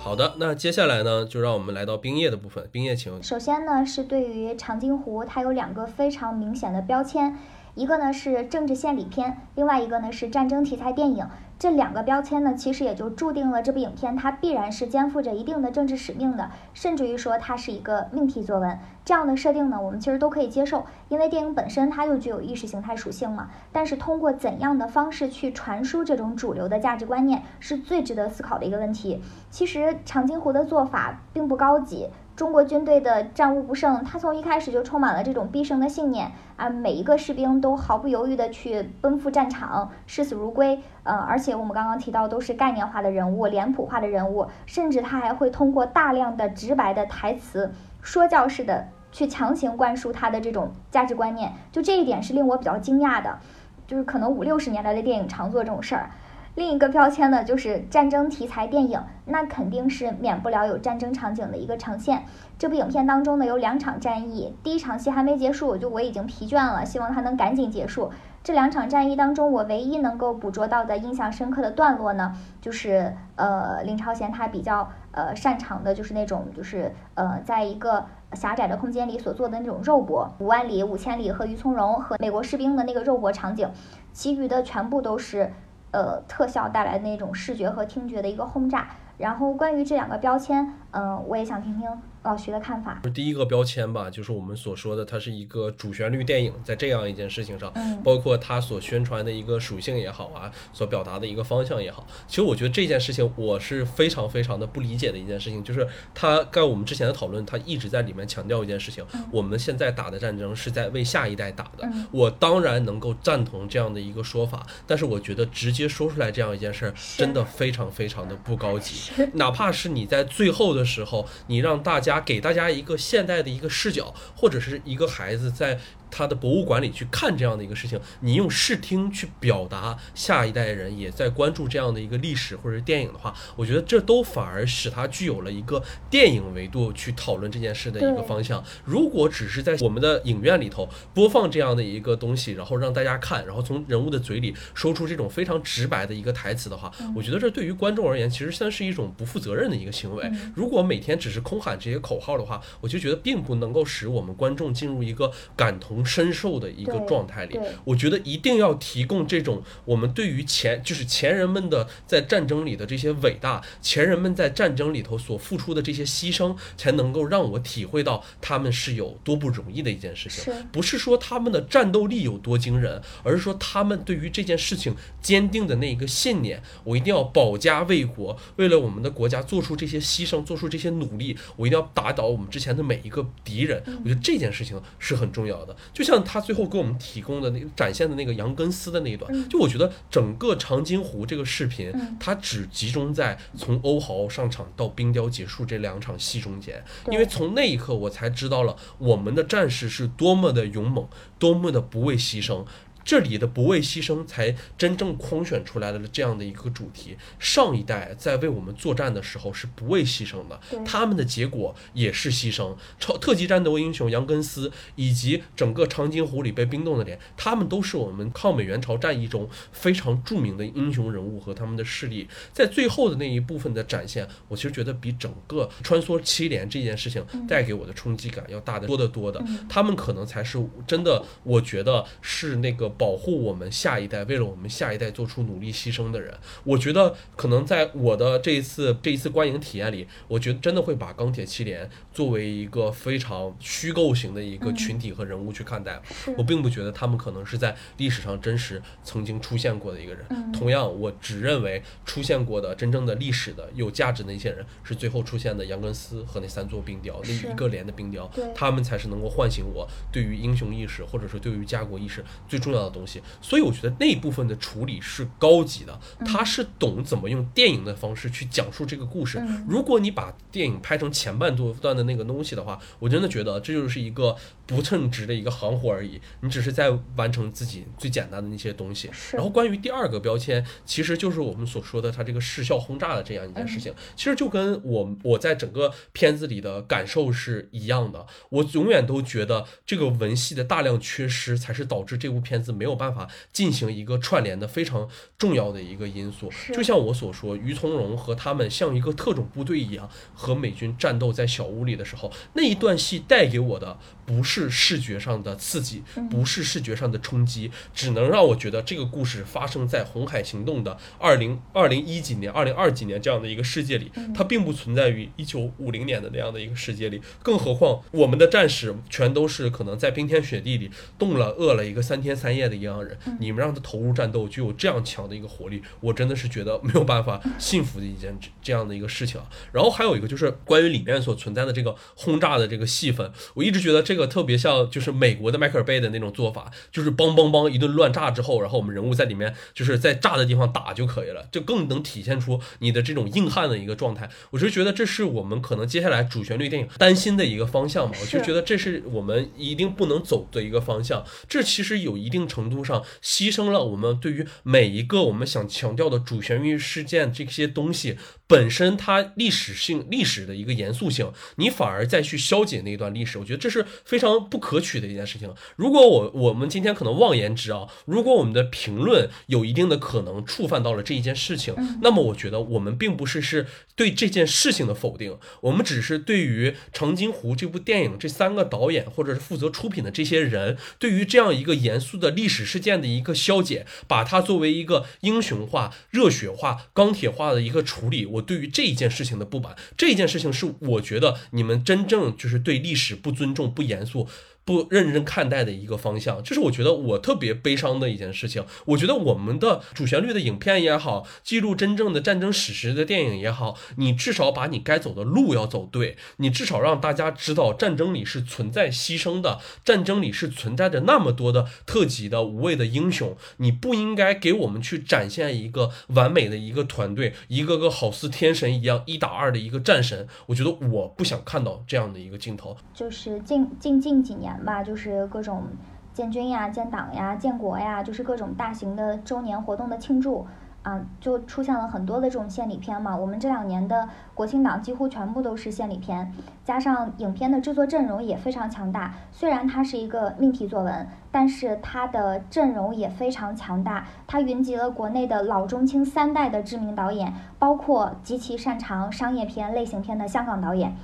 好的，那接下来呢，就让我们来到冰叶的部分。冰叶，请。首先呢，是对于长津湖，它有两个非常明显的标签，一个呢是政治献礼片，另外一个呢是战争题材电影。这两个标签呢，其实也就注定了这部影片它必然是肩负着一定的政治使命的，甚至于说它是一个命题作文。这样的设定呢，我们其实都可以接受，因为电影本身它就具有意识形态属性嘛。但是通过怎样的方式去传输这种主流的价值观念，是最值得思考的一个问题。其实长津湖的做法并不高级。中国军队的战无不胜，他从一开始就充满了这种必胜的信念啊！每一个士兵都毫不犹豫地去奔赴战场，视死如归。呃，而且我们刚刚提到都是概念化的人物、脸谱化的人物，甚至他还会通过大量的直白的台词，说教式的去强行灌输他的这种价值观念。就这一点是令我比较惊讶的，就是可能五六十年代的电影常做这种事儿。另一个标签呢，就是战争题材电影，那肯定是免不了有战争场景的一个呈现。这部影片当中呢，有两场战役，第一场戏还没结束，我就我已经疲倦了，希望它能赶紧结束。这两场战役当中，我唯一能够捕捉到的印象深刻的段落呢，就是呃，林超贤他比较呃擅长的就是那种就是呃，在一个狭窄的空间里所做的那种肉搏，五万里、五千里和于从容和美国士兵的那个肉搏场景，其余的全部都是。呃，特效带来的那种视觉和听觉的一个轰炸。然后关于这两个标签，嗯，我也想听听老徐的看法。第一个标签吧，就是我们所说的，它是一个主旋律电影，在这样一件事情上，嗯包括它所宣传的一个属性也好啊，所表达的一个方向也好，其实我觉得这件事情我是非常非常的不理解的一件事情，就是它在我们之前的讨论，它一直在里面强调一件事情，我们现在打的战争是在为下一代打的。嗯我当然能够赞同这样的一个说法，但是我觉得直接说出来这样一件事儿，真的非常非常的不高级。哪怕是你在最后的时候，你让大家给大家一个现代的一个视角，或者是一个孩子在他的博物馆里去看这样的一个事情，你用视听去表达下一代人也在关注这样的一个历史或者是电影的话，我觉得这都反而使它具有了一个电影维度去讨论这件事的一个方向。如果只是在我们的影院里头播放这样的一个东西，然后让大家看，然后从人物的嘴里说出这种非常直白的一个台词的话，我觉得这对于观众而言，其实算是一种不负责任的一个行为。嗯如果每天只是空喊这些口号的话，我就觉得并不能够使我们观众进入一个感同身受的一个状态里。我觉得一定要提供这种我们对于前就是前人们的在战争里的这些伟大，前人们在战争里头所付出的这些牺牲，才能够让我体会到他们是有多不容易的一件事情。不是说他们的战斗力有多惊人，而是说他们对于这件事情坚定的那一个信念，我一定要保家卫国，为了我们的国家做出这些牺牲，做出这些努力，我一定要打倒我们之前的每一个敌人。我觉得这件事情是很重要的。就像他最后给我们提供的那个展现的那个杨根思的那一段，就我觉得整个长津湖这个视频，它只集中在从欧豪上场到冰雕结束这两场戏中间，因为从那一刻我才知道了我们的战士是多么的勇猛，多么的不畏牺牲。这里的不畏牺牲，才真正框选出来了这样的一个主题。上一代在为我们作战的时候是不畏牺牲的，他们的结果也是牺牲。超特级战斗英雄杨根思以及整个长津湖里被冰冻的脸，他们都是我们抗美援朝战役中非常著名的英雄人物和他们的势力。在最后的那一部分的展现，我其实觉得比整个穿梭七连这件事情带给我的冲击感要大得多得多的。他们可能才是真的，我觉得是那个保护我们下一代，为了我们下一代做出努力牺牲的人。我觉得可能在我的这一次这一次观影体验里，我觉得真的会把钢铁七连作为一个非常虚构型的一个群体和人物去看待。是我并不觉得他们可能是在历史上真实曾经出现过的一个人。嗯同样，我只认为出现过的真正的历史的有价值的一些人，是最后出现的杨根思和那三座冰雕，那一个连的冰雕，他们才是能够唤醒我对于英雄意识或者是对于家国意识最重要的东西。所以我觉得那一部分的处理是高级的，他是懂怎么用电影的方式去讲述这个故事。嗯如果你把电影拍成前半段的那个东西的话，我真的觉得这就是一个不称职的一个行活而已。你只是在完成自己最简单的那些东西。然后关于第二个标签，其实就是我们所说的它这个视效轰炸的这样一件事情，其实就跟我我在整个片子里的感受是一样的。我永远都觉得这个文戏的大量缺失，才是导致这部片子没有办法进行一个串联的非常重要的一个因素。就像我所说，于从容和他们像一个特种部队一样和美军战斗在小屋里的时候，那一段戏带给我的不是视觉上的刺激，不是视觉上的冲击，只能让我觉得这个故事发生在红海行动的二零二零一几年、二零二几年这样的一个世界里，它并不存在于一九五零年的那样的一个世界里。更何况我们的战士全都是可能在冰天雪地里冻了、饿了一个三天三夜的一样人，你们让他投入战斗具有这样强的一个活力，我真的是觉得没有办法信服的一件这这样的一个事情啊。然后还有一个就是关于里面所存在的这个轰炸的这个戏份，我一直觉得这个特别像就是美国的迈克尔贝的那种做法，就是梆梆梆一顿乱炸之后，然后我们人物在里面就是在炸的地方打就可以了，这更能体现出你的这种硬汉的一个状态。我是觉得这是我们可能接下来主旋律电影担心的一个方向嘛，我就觉得这是我们一定不能走的一个方向。这其实有一定程度上牺牲了我们对于每一个我们想强调的主旋律事件这些东西本身它历史性历史的一个严肃性，你反而再去消解那一段历史，我觉得这是非常不可取的一件事情。如果我我们今天可能妄言之啊，如果我们的评论有一定的可能触犯到了这一件事情，那么我觉得我们并不是是对这件事情的否定，我们只是对于《长津湖》这部电影这三个导演或者是负责出品的这些人，对于这样一个严肃的历史事件的一个消解，把它作为一个英雄化、热血化、钢铁化的一个处理。我对于这一件事情的不满，这件事情是我觉得你们真正就是对历史不尊重、不严肃。不认真看待的一个方向，这是我觉得我特别悲伤的一件事情。我觉得我们的主旋律的影片也好，记录真正的战争史实的电影也好，你至少把你该走的路要走对，你至少让大家知道战争里是存在牺牲的，战争里是存在着那么多的特级的无畏的英雄。你不应该给我们去展现一个完美的一个团队，一个个好似天神一样一打二的一个战神。我觉得我不想看到这样的一个镜头。就是近近近几年。吧，就是各种建军呀、建党呀、建国呀，就是各种大型的周年活动的庆祝啊，就出现了很多的这种献礼片嘛。我们这两年的国庆档几乎全部都是献礼片，加上影片的制作阵容也非常强大。虽然它是一个命题作文，但是它的阵容也非常强大。它云集了国内的老中青三代的知名导演，包括极其擅长商业片类型片的香港导演。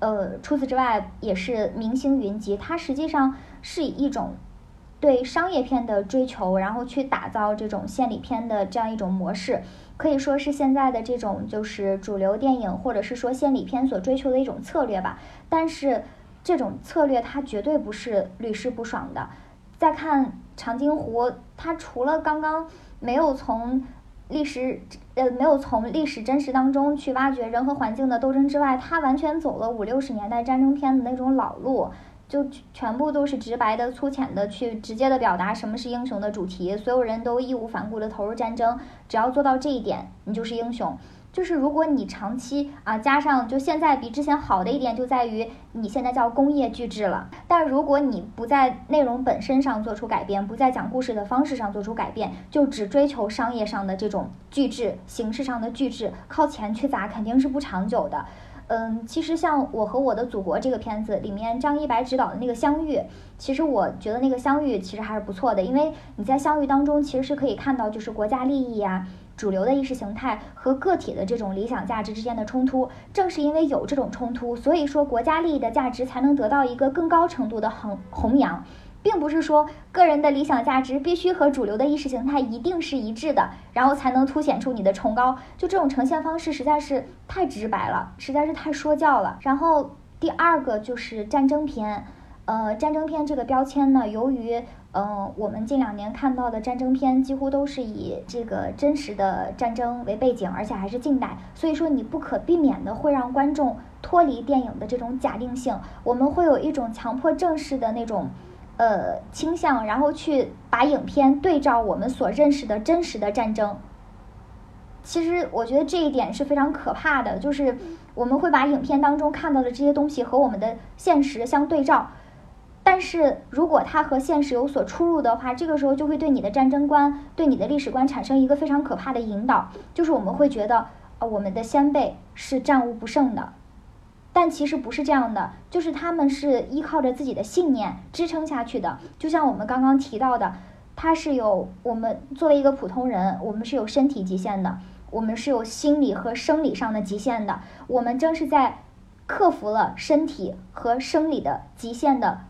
呃，除此之外，也是明星云集。它实际上是以一种对商业片的追求，然后去打造这种献礼片的这样一种模式，可以说是现在的这种就是主流电影或者是说献礼片所追求的一种策略吧。但是这种策略它绝对不是屡试不爽的。再看长津湖，它除了刚刚没有从。历史呃没有从历史真实当中去挖掘人和环境的斗争之外，他完全走了五六十年代战争片的那种老路，就全部都是直白的、粗浅的去直接的表达什么是英雄的主题，所有人都义无反顾的投入战争，只要做到这一点，你就是英雄。就是如果你长期啊加上，就现在比之前好的一点就在于你现在叫工业巨制了。但如果你不在内容本身上做出改变，不在讲故事的方式上做出改变，就只追求商业上的这种巨制，形式上的巨制，靠钱去砸肯定是不长久的。嗯，其实像我和我的祖国这个片子里面，张一白执导的那个相遇，其实我觉得那个相遇其实还是不错的，因为你在相遇当中其实是可以看到就是国家利益呀。主流的意识形态和个体的这种理想价值之间的冲突，正是因为有这种冲突，所以说国家利益的价值才能得到一个更高程度的弘弘扬，并不是说个人的理想价值必须和主流的意识形态一定是一致的，然后才能凸显出你的崇高。就这种呈现方式实在是太直白了，实在是太说教了。然后第二个就是战争片，呃，战争片这个标签呢，由于。嗯，我们近两年看到的战争片几乎都是以这个真实的战争为背景，而且还是近代，所以说你不可避免的会让观众脱离电影的这种假定性，我们会有一种强迫正视的那种，呃倾向，然后去把影片对照我们所认识的真实的战争。其实我觉得这一点是非常可怕的，就是我们会把影片当中看到的这些东西和我们的现实相对照。但是如果它和现实有所出入的话，这个时候就会对你的战争观、对你的历史观产生一个非常可怕的引导，就是我们会觉得，呃，我们的先辈是战无不胜的，但其实不是这样的，就是他们是依靠着自己的信念支撑下去的。就像我们刚刚提到的，它是有我们作为一个普通人，我们是有身体极限的，我们是有心理和生理上的极限的，我们正是在克服了身体和生理的极限的。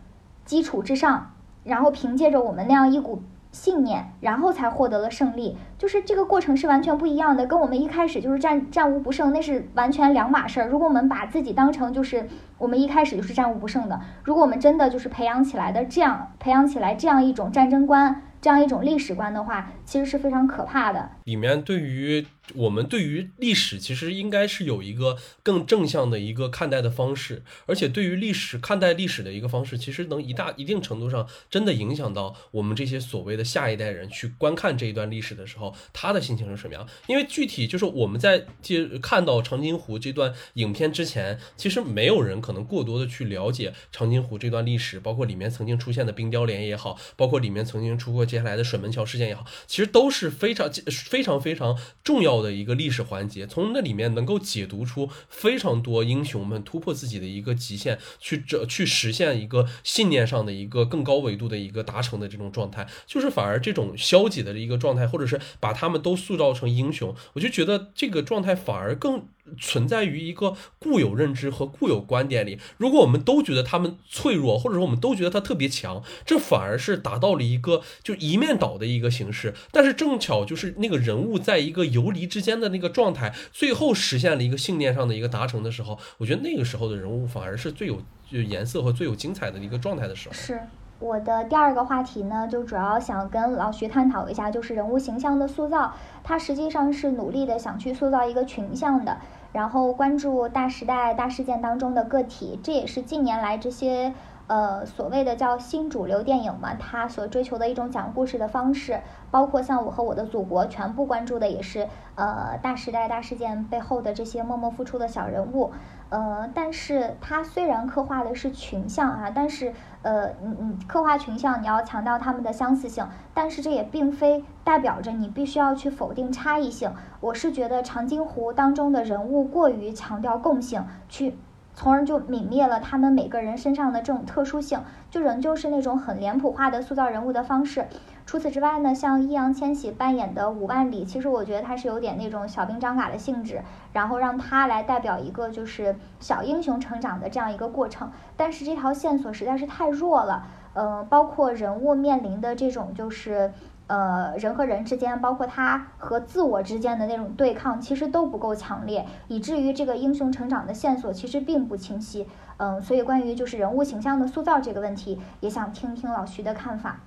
基础之上，然后凭借着我们那样一股信念，然后才获得了胜利。就是这个过程是完全不一样的，跟我们一开始就是战战无不胜，那是完全两码事儿。如果我们把自己当成就是我们一开始就是战无不胜的，如果我们真的就是培养起来的这样培养起来这样一种战争观。这样一种历史观的话，其实是非常可怕的。里面对于我们对于历史，其实应该是有一个更正向的一个看待的方式，而且对于历史看待历史的一个方式，其实能一大一定程度上真的影响到我们这些所谓的下一代人去观看这一段历史的时候，他的心情是什么样？因为具体就是我们在接看到长津湖这段影片之前，其实没有人可能过多的去了解长津湖这段历史，包括里面曾经出现的冰雕连也好，包括里面曾经出过。接下来的水门桥事件也好，其实都是非常非常非常重要的一个历史环节。从那里面能够解读出非常多英雄们突破自己的一个极限，去这去实现一个信念上的一个更高维度的一个达成的这种状态。就是反而这种消极的一个状态，或者是把他们都塑造成英雄，我就觉得这个状态反而更。存在于一个固有认知和固有观点里。如果我们都觉得他们脆弱，或者说我们都觉得他特别强，这反而是达到了一个就一面倒的一个形式，但是正巧就是那个人物在一个游离之间的那个状态，最后实现了一个信念上的一个达成的时候，我觉得那个时候的人物反而是最有就颜色和最有精彩的一个状态的时候。是我的第二个话题呢，就主要想跟老徐探讨一下，就是人物形象的塑造，他实际上是努力的想去塑造一个群像的，然后关注大时代大事件当中的个体，这也是近年来这些。呃，所谓的叫新主流电影嘛，它所追求的一种讲故事的方式，包括像我和我的祖国，全部关注的也是呃大时代大事件背后的这些默默付出的小人物。呃，但是它虽然刻画的是群像啊，但是呃，嗯嗯，刻画群像你要强调他们的相似性，但是这也并非代表着你必须要去否定差异性。我是觉得长津湖当中的人物过于强调共性，去。从而就泯灭了他们每个人身上的这种特殊性，就仍旧是那种很脸谱化的塑造人物的方式。除此之外呢，像易烊千玺扮演的五万里，其实我觉得他是有点那种小兵张嘎的性质，然后让他来代表一个就是小英雄成长的这样一个过程。但是这条线索实在是太弱了，呃，包括人物面临的这种就是。呃，人和人之间，包括他和自我之间的那种对抗，其实都不够强烈，以至于这个英雄成长的线索其实并不清晰。嗯，所以关于就是人物形象的塑造这个问题，也想听听老徐的看法。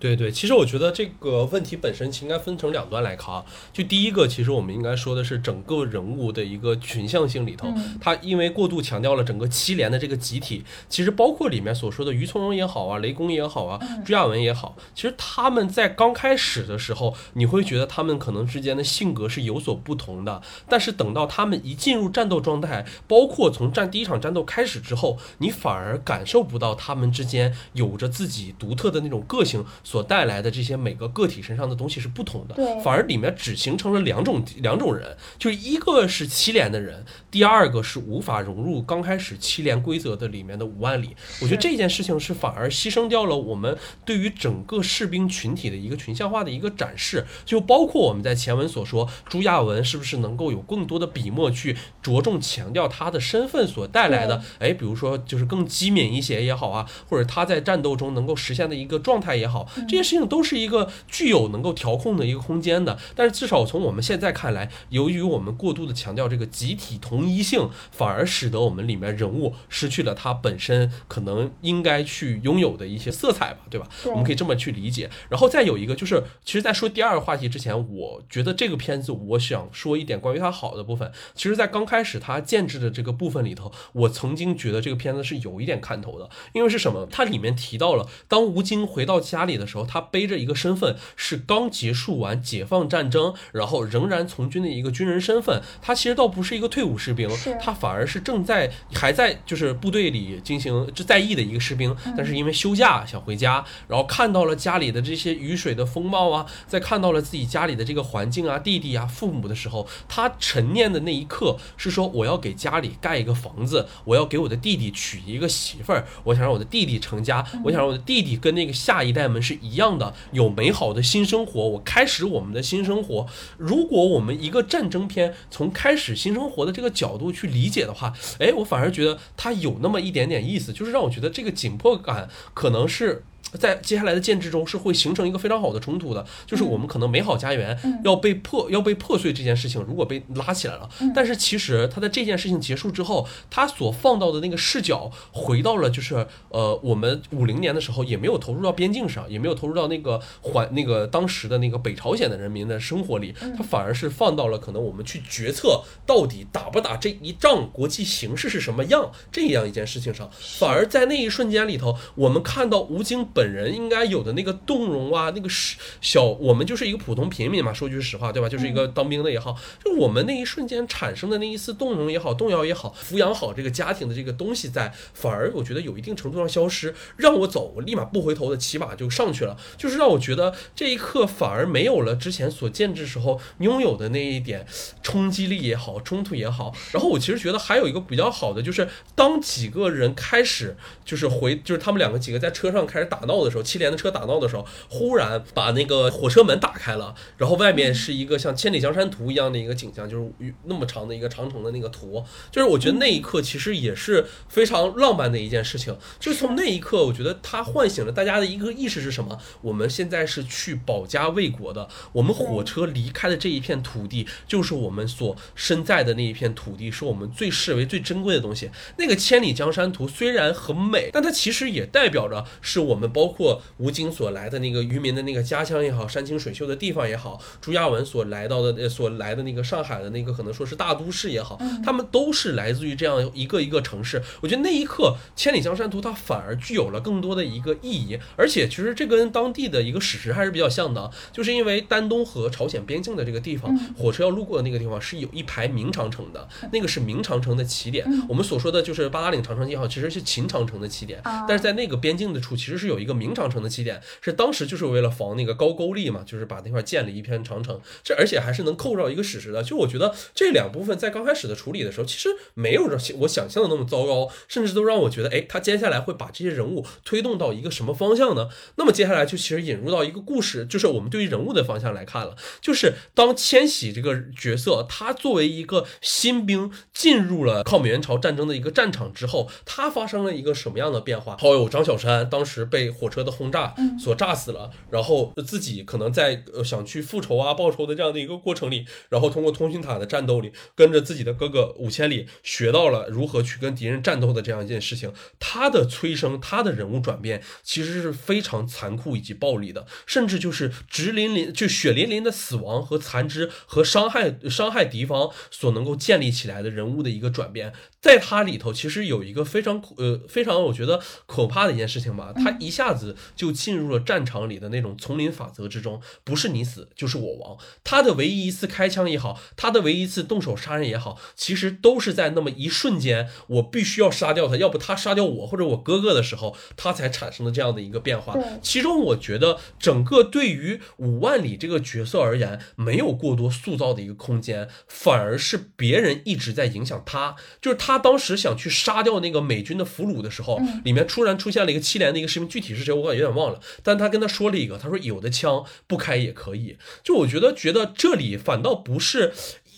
对对，其实我觉得这个问题本身应该分成两端来看啊。就第一个，其实我们应该说的是整个人物的一个群像性里头，他因为过度强调了整个七连的这个集体，其实包括里面所说的于从容也好啊，雷公也好啊，朱亚文也好，其实他们在刚开始的时候，你会觉得他们可能之间的性格是有所不同的，但是等到他们一进入战斗状态，包括从战第一场战斗开始之后，你反而感受不到他们之间有着自己独特的那种个性。所带来的这些每个个体身上的东西是不同的，对，反而里面只形成了两种两种人，就是一个是七连的人，第二个是无法融入刚开始七连规则的里面的五万里。我觉得这件事情是反而牺牲掉了我们对于整个士兵群体的一个群像化的一个展示，就包括我们在前文所说朱亚文是不是能够有更多的笔墨去着重强调他的身份所带来的，哎，比如说就是更机敏一些也好啊，或者他在战斗中能够实现的一个状态也好。这些事情都是一个具有能够调控的一个空间的，但是至少从我们现在看来，由于我们过度的强调这个集体同一性，反而使得我们里面人物失去了它本身可能应该去拥有的一些色彩吧，对吧？我们可以这么去理解。然后再有一个就是，其实，在说第二个话题之前，我觉得这个片子，我想说一点关于它好的部分。其实，在刚开始它建制的这个部分里头，我曾经觉得这个片子是有一点看头的，因为是什么？它里面提到了，当吴京回到家里的时候。他背着一个身份，是刚结束完解放战争，然后仍然从军的一个军人身份。他其实倒不是一个退伍士兵，他反而是正在还在就是部队里进行在役的一个士兵。但是因为休假想回家，然后看到了家里的这些雨水的风貌啊，在看到了自己家里的这个环境啊、弟弟啊、父母的时候，他沉念的那一刻是说：我要给家里盖一个房子，我要给我的弟弟娶一个媳妇儿，我想让我的弟弟成家，我想让我的弟弟跟那个下一代们是。一样的有美好的新生活，我开始我们的新生活。如果我们一个战争片从开始新生活的这个角度去理解的话，哎，我反而觉得它有那么一点点意思，就是让我觉得这个紧迫感可能是。在接下来的建制中是会形成一个非常好的冲突的，就是我们可能美好家园要被破要被破碎这件事情，如果被拉起来了，但是其实他在这件事情结束之后，他所放到的那个视角回到了就是呃我们五零年的时候也没有投入到边境上，也没有投入到那个环那个当时的那个北朝鲜的人民的生活里，他反而是放到了可能我们去决策到底打不打这一仗，国际形势是什么样这样一件事情上，反而在那一瞬间里头，我们看到吴京。本人应该有的那个动容啊，那个是小我们就是一个普通平民嘛，说句实话，对吧？就是一个当兵的也好，就我们那一瞬间产生的那一丝动容也好，动摇也好，抚养好这个家庭的这个东西在，反而我觉得有一定程度上消失，让我走，我立马不回头的骑马就上去了，就是让我觉得这一刻反而没有了之前所见之时候拥有的那一点冲击力也好，冲突也好。然后我其实觉得还有一个比较好的，就是当几个人开始就是回，就是他们两个几个在车上开始打。闹的时候，七连的车打闹的时候，忽然把那个火车门打开了，然后外面是一个像《千里江山图》一样的一个景象，就是那么长的一个长城的那个图，就是我觉得那一刻其实也是非常浪漫的一件事情。就是从那一刻，我觉得它唤醒了大家的一个意识是什么？我们现在是去保家卫国的，我们火车离开的这一片土地，就是我们所身在的那一片土地，是我们最视为最珍贵的东西。那个《千里江山图》虽然很美，但它其实也代表着是我们包括吴京所来的那个渔民的那个家乡也好，山清水秀的地方也好，朱亚文所来到的所来的那个上海的那个可能说是大都市也好，他们都是来自于这样一个一个城市。我觉得那一刻，《千里江山图》它反而具有了更多的一个意义，而且其实这跟当地的一个史实还是比较像的，就是因为丹东和朝鲜边境的这个地方，火车要路过的那个地方是有一排明长城的，那个是明长城的起点。我们所说的就是八达岭长城也好，其实是秦长城的起点，但是在那个边境的处，其实是有一个明长城的起点，是当时就是为了防那个高句丽嘛，就是把那块建了一片长城。这而且还是能扣上一个史实的。就我觉得这两部分在刚开始的处理的时候，其实没有让我想象的那么糟糕，甚至都让我觉得，哎，他接下来会把这些人物推动到一个什么方向呢？那么接下来就其实引入到一个故事，就是我们对于人物的方向来看了，就是当千玺这个角色，他作为一个新兵进入了抗美援朝战争的一个战场之后，他发生了一个什么样的变化？好友张小山当时被火车的轰炸所炸死了，然后自己可能在呃想去复仇啊、报仇的这样的一个过程里，然后通过通讯塔的战斗里，跟着自己的哥哥五千里学到了如何去跟敌人战斗的这样一件事情。他的催生，他的人物转变，其实是非常残酷以及暴力的，甚至就是直淋淋、就血淋淋的死亡和残肢和伤害伤害敌方所能够建立起来的人物的一个转变。在他里头，其实有一个非常呃非常我觉得可怕的一件事情吧，他一下子就进入了战场里的那种丛林法则之中，不是你死就是我亡。他的唯一一次开枪也好，他的唯一一次动手杀人也好，其实都是在那么一瞬间，我必须要杀掉他，要不他杀掉我或者我哥哥的时候，他才产生了这样的一个变化。其中我觉得整个对于五万里这个角色而言，没有过多塑造的一个空间，反而是别人一直在影响他，就是他。他当时想去杀掉那个美军的俘虏的时候，里面突然出现了一个七连的一个士兵，具体是谁我感觉有点忘了。但他跟他说了一个，他说有的枪不开也可以。就我觉得，觉得这里反倒不是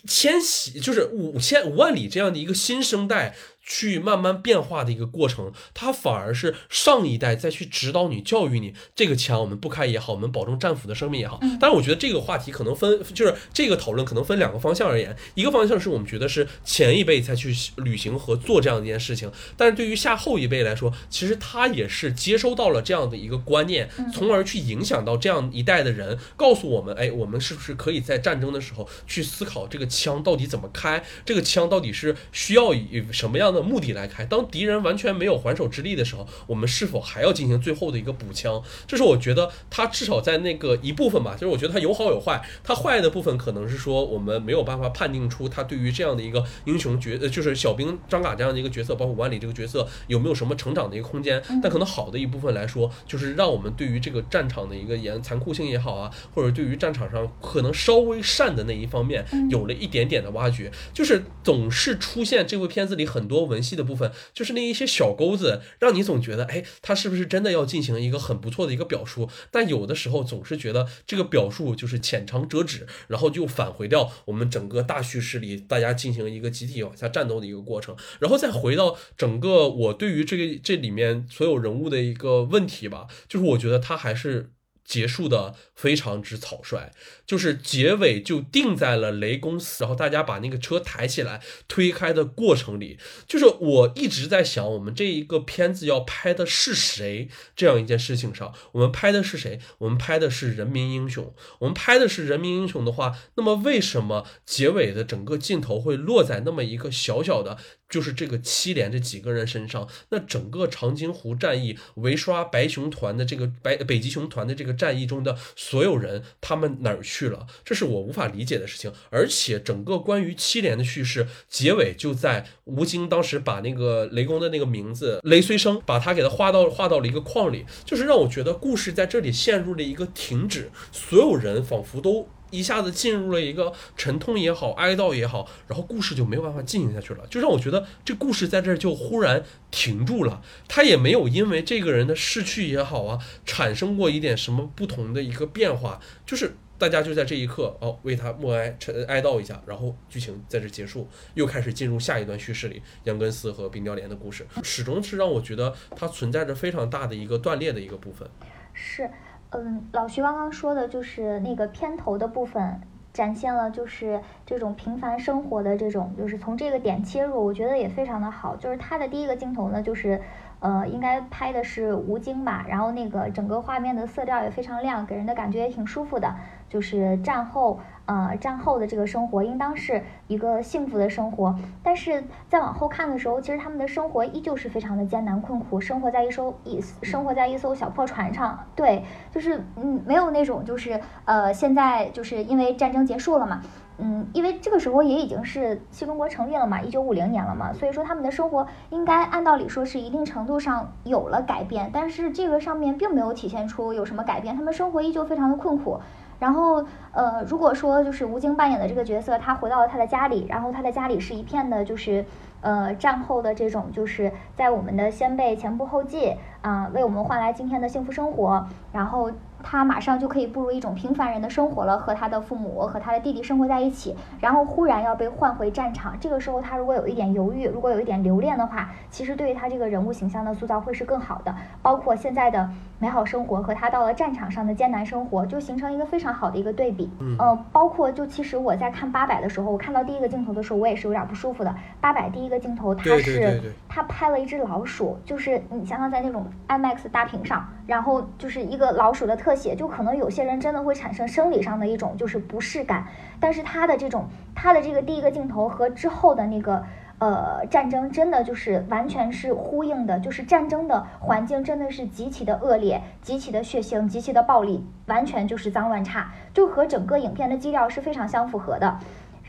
千禧，就是五千五万里这样的一个新生代。去慢慢变化的一个过程，它反而是上一代再去指导你、教育你。这个枪我们不开也好，我们保证战俘的生命也好。但是我觉得这个话题可能分，就是这个讨论可能分两个方向而言。一个方向是我们觉得是前一辈才去履行和做这样一件事情，但是对于下后一辈来说，其实他也是接收到了这样的一个观念，从而去影响到这样一代的人，告诉我们：哎，我们是不是可以在战争的时候去思考这个枪到底怎么开？这个枪到底是需要以什么样的？目的来开，当敌人完全没有还手之力的时候，我们是否还要进行最后的一个补枪？这是我觉得他至少在那个一部分吧，就是我觉得他有好有坏。他坏的部分可能是说我们没有办法判定出他对于这样的一个英雄角，呃，就是小兵张嘎这样的一个角色，包括万里这个角色有没有什么成长的一个空间？但可能好的一部分来说，就是让我们对于这个战场的一个严残酷性也好啊，或者对于战场上可能稍微善的那一方面，有了一点点的挖掘。就是总是出现这部片子里很多。文戏的部分就是那一些小钩子，让你总觉得，哎，他是不是真的要进行一个很不错的一个表述？但有的时候总是觉得这个表述就是浅尝辄止，然后就返回掉我们整个大叙事里大家进行一个集体往下战斗的一个过程，然后再回到整个我对于这个这里面所有人物的一个问题吧，就是我觉得他还是。结束的非常之草率，就是结尾就定在了雷公死，然后大家把那个车抬起来推开的过程里。就是我一直在想，我们这一个片子要拍的是谁这样一件事情上，我们拍的是谁？我们拍的是人民英雄。我们拍的是人民英雄的话，那么为什么结尾的整个镜头会落在那么一个小小的？就是这个七连这几个人身上，那整个长津湖战役围刷白熊团的这个白北极熊团的这个战役中的所有人，他们哪儿去了？这是我无法理解的事情。而且整个关于七连的叙事结尾就在吴京当时把那个雷公的那个名字雷随生，把他给他画到画到了一个框里，就是让我觉得故事在这里陷入了一个停止，所有人仿佛都。一下子进入了一个沉痛也好、哀悼也好，然后故事就没有办法进行下去了，就让我觉得这故事在这儿就忽然停住了。他也没有因为这个人的逝去也好啊，产生过一点什么不同的一个变化，就是大家就在这一刻哦为他默哀、沉哀悼一下，然后剧情在这结束，又开始进入下一段叙事里，杨根思和冰雕连的故事，始终是让我觉得它存在着非常大的一个断裂的一个部分。是。嗯，老徐刚刚说的就是那个片头的部分，展现了就是这种平凡生活的这种，就是从这个点切入，我觉得也非常的好。就是他的第一个镜头呢，就是呃，应该拍的是吴京吧，然后那个整个画面的色调也非常亮，给人的感觉也挺舒服的。就是战后，呃，战后的这个生活应当是一个幸福的生活，但是再往后看的时候，其实他们的生活依旧是非常的艰难困苦，生活在一艘一生活在一艘小破船上，对，就是嗯，没有那种就是呃，现在就是因为战争结束了嘛，嗯，因为这个时候也已经是新中国成立了嘛，一九五零年了嘛，所以说他们的生活应该按道理说是一定程度上有了改变，但是这个上面并没有体现出有什么改变，他们生活依旧非常的困苦。然后，呃，如果说就是吴京扮演的这个角色，他回到了他的家里，然后他的家里是一片的，就是，呃，战后的这种，就是在我们的先辈前仆后继啊，为我们换来今天的幸福生活，然后。他马上就可以步入一种平凡人的生活了，和他的父母和他的弟弟生活在一起。然后忽然要被换回战场，这个时候他如果有一点犹豫，如果有一点留恋的话，其实对于他这个人物形象的塑造会是更好的。包括现在的美好生活和他到了战场上的艰难生活，就形成一个非常好的一个对比。嗯，包括就其实我在看八百的时候，我看到第一个镜头的时候，我也是有点不舒服的。八百第一个镜头，他是他拍了一只老鼠，就是你想想在那种 IMAX 大屏上，然后就是一个老鼠的特。特写就可能有些人真的会产生生理上的一种就是不适感，但是他的这种他的这个第一个镜头和之后的那个呃战争真的就是完全是呼应的，就是战争的环境真的是极其的恶劣、极其的血腥、极其的暴力，完全就是脏乱差，就和整个影片的基调是非常相符合的。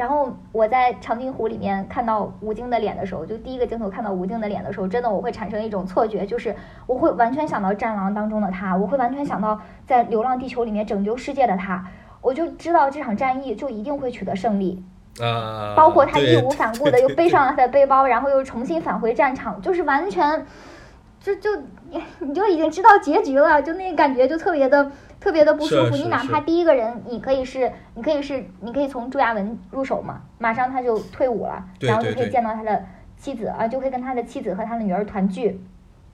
然后我在长津湖里面看到吴京的脸的时候，就第一个镜头看到吴京的脸的时候，真的我会产生一种错觉，就是我会完全想到《战狼》当中的他，我会完全想到在《流浪地球》里面拯救世界的他，我就知道这场战役就一定会取得胜利。啊，包括他义无反顾的又背上了他的背包，然后又重新返回战场，就是完全，就就你你就已经知道结局了，就那感觉就特别的。特别的不舒服，你哪怕第一个人，你可以是，你可以是，你可以从朱亚文入手嘛，马上他就退伍了，然后就可以见到他的妻子啊，就可以跟他的妻子和他的女儿团聚，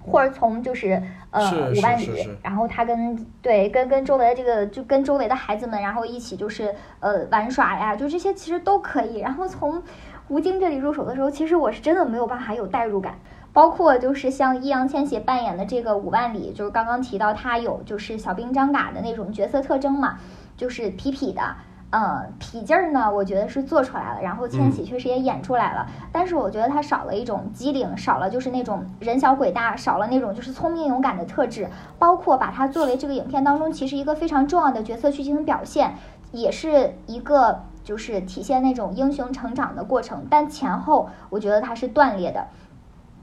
或者从就是呃五万里，然后他跟对跟跟周围的这个就跟周围的孩子们，然后一起就是呃玩耍呀，就这些其实都可以。然后从吴京这里入手的时候，其实我是真的没有办法有代入感。包括就是像易烊千玺扮演的这个五万里，就是刚刚提到他有就是小兵张嘎的那种角色特征嘛，就是痞痞的，嗯，痞劲儿呢，我觉得是做出来了，然后千玺确实也演出来了，但是我觉得他少了一种机灵，少了就是那种人小鬼大，少了那种就是聪明勇敢的特质，包括把他作为这个影片当中其实一个非常重要的角色去进行表现，也是一个就是体现那种英雄成长的过程，但前后我觉得他是断裂的。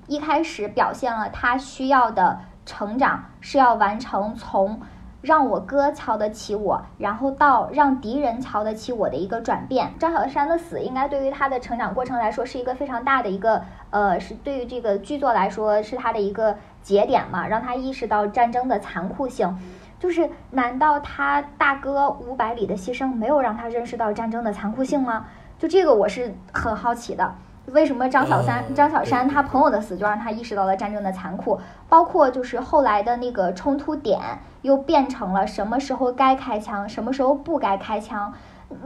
一开始表现了他需要的成长是要完成从让我哥瞧得起我，然后到让敌人瞧得起我的一个转变。张小山的死应该对于他的成长过程来说是一个非常大的一个呃，是对于这个剧作来说是他的一个节点嘛，让他意识到战争的残酷性。就是难道他大哥五百里的牺牲没有让他认识到战争的残酷性吗？就这个我是很好奇的。为什么张小三、张小山他朋友的死就让他意识到了战争的残酷？包括就是后来的那个冲突点又变成了什么时候该开枪，什么时候不该开枪？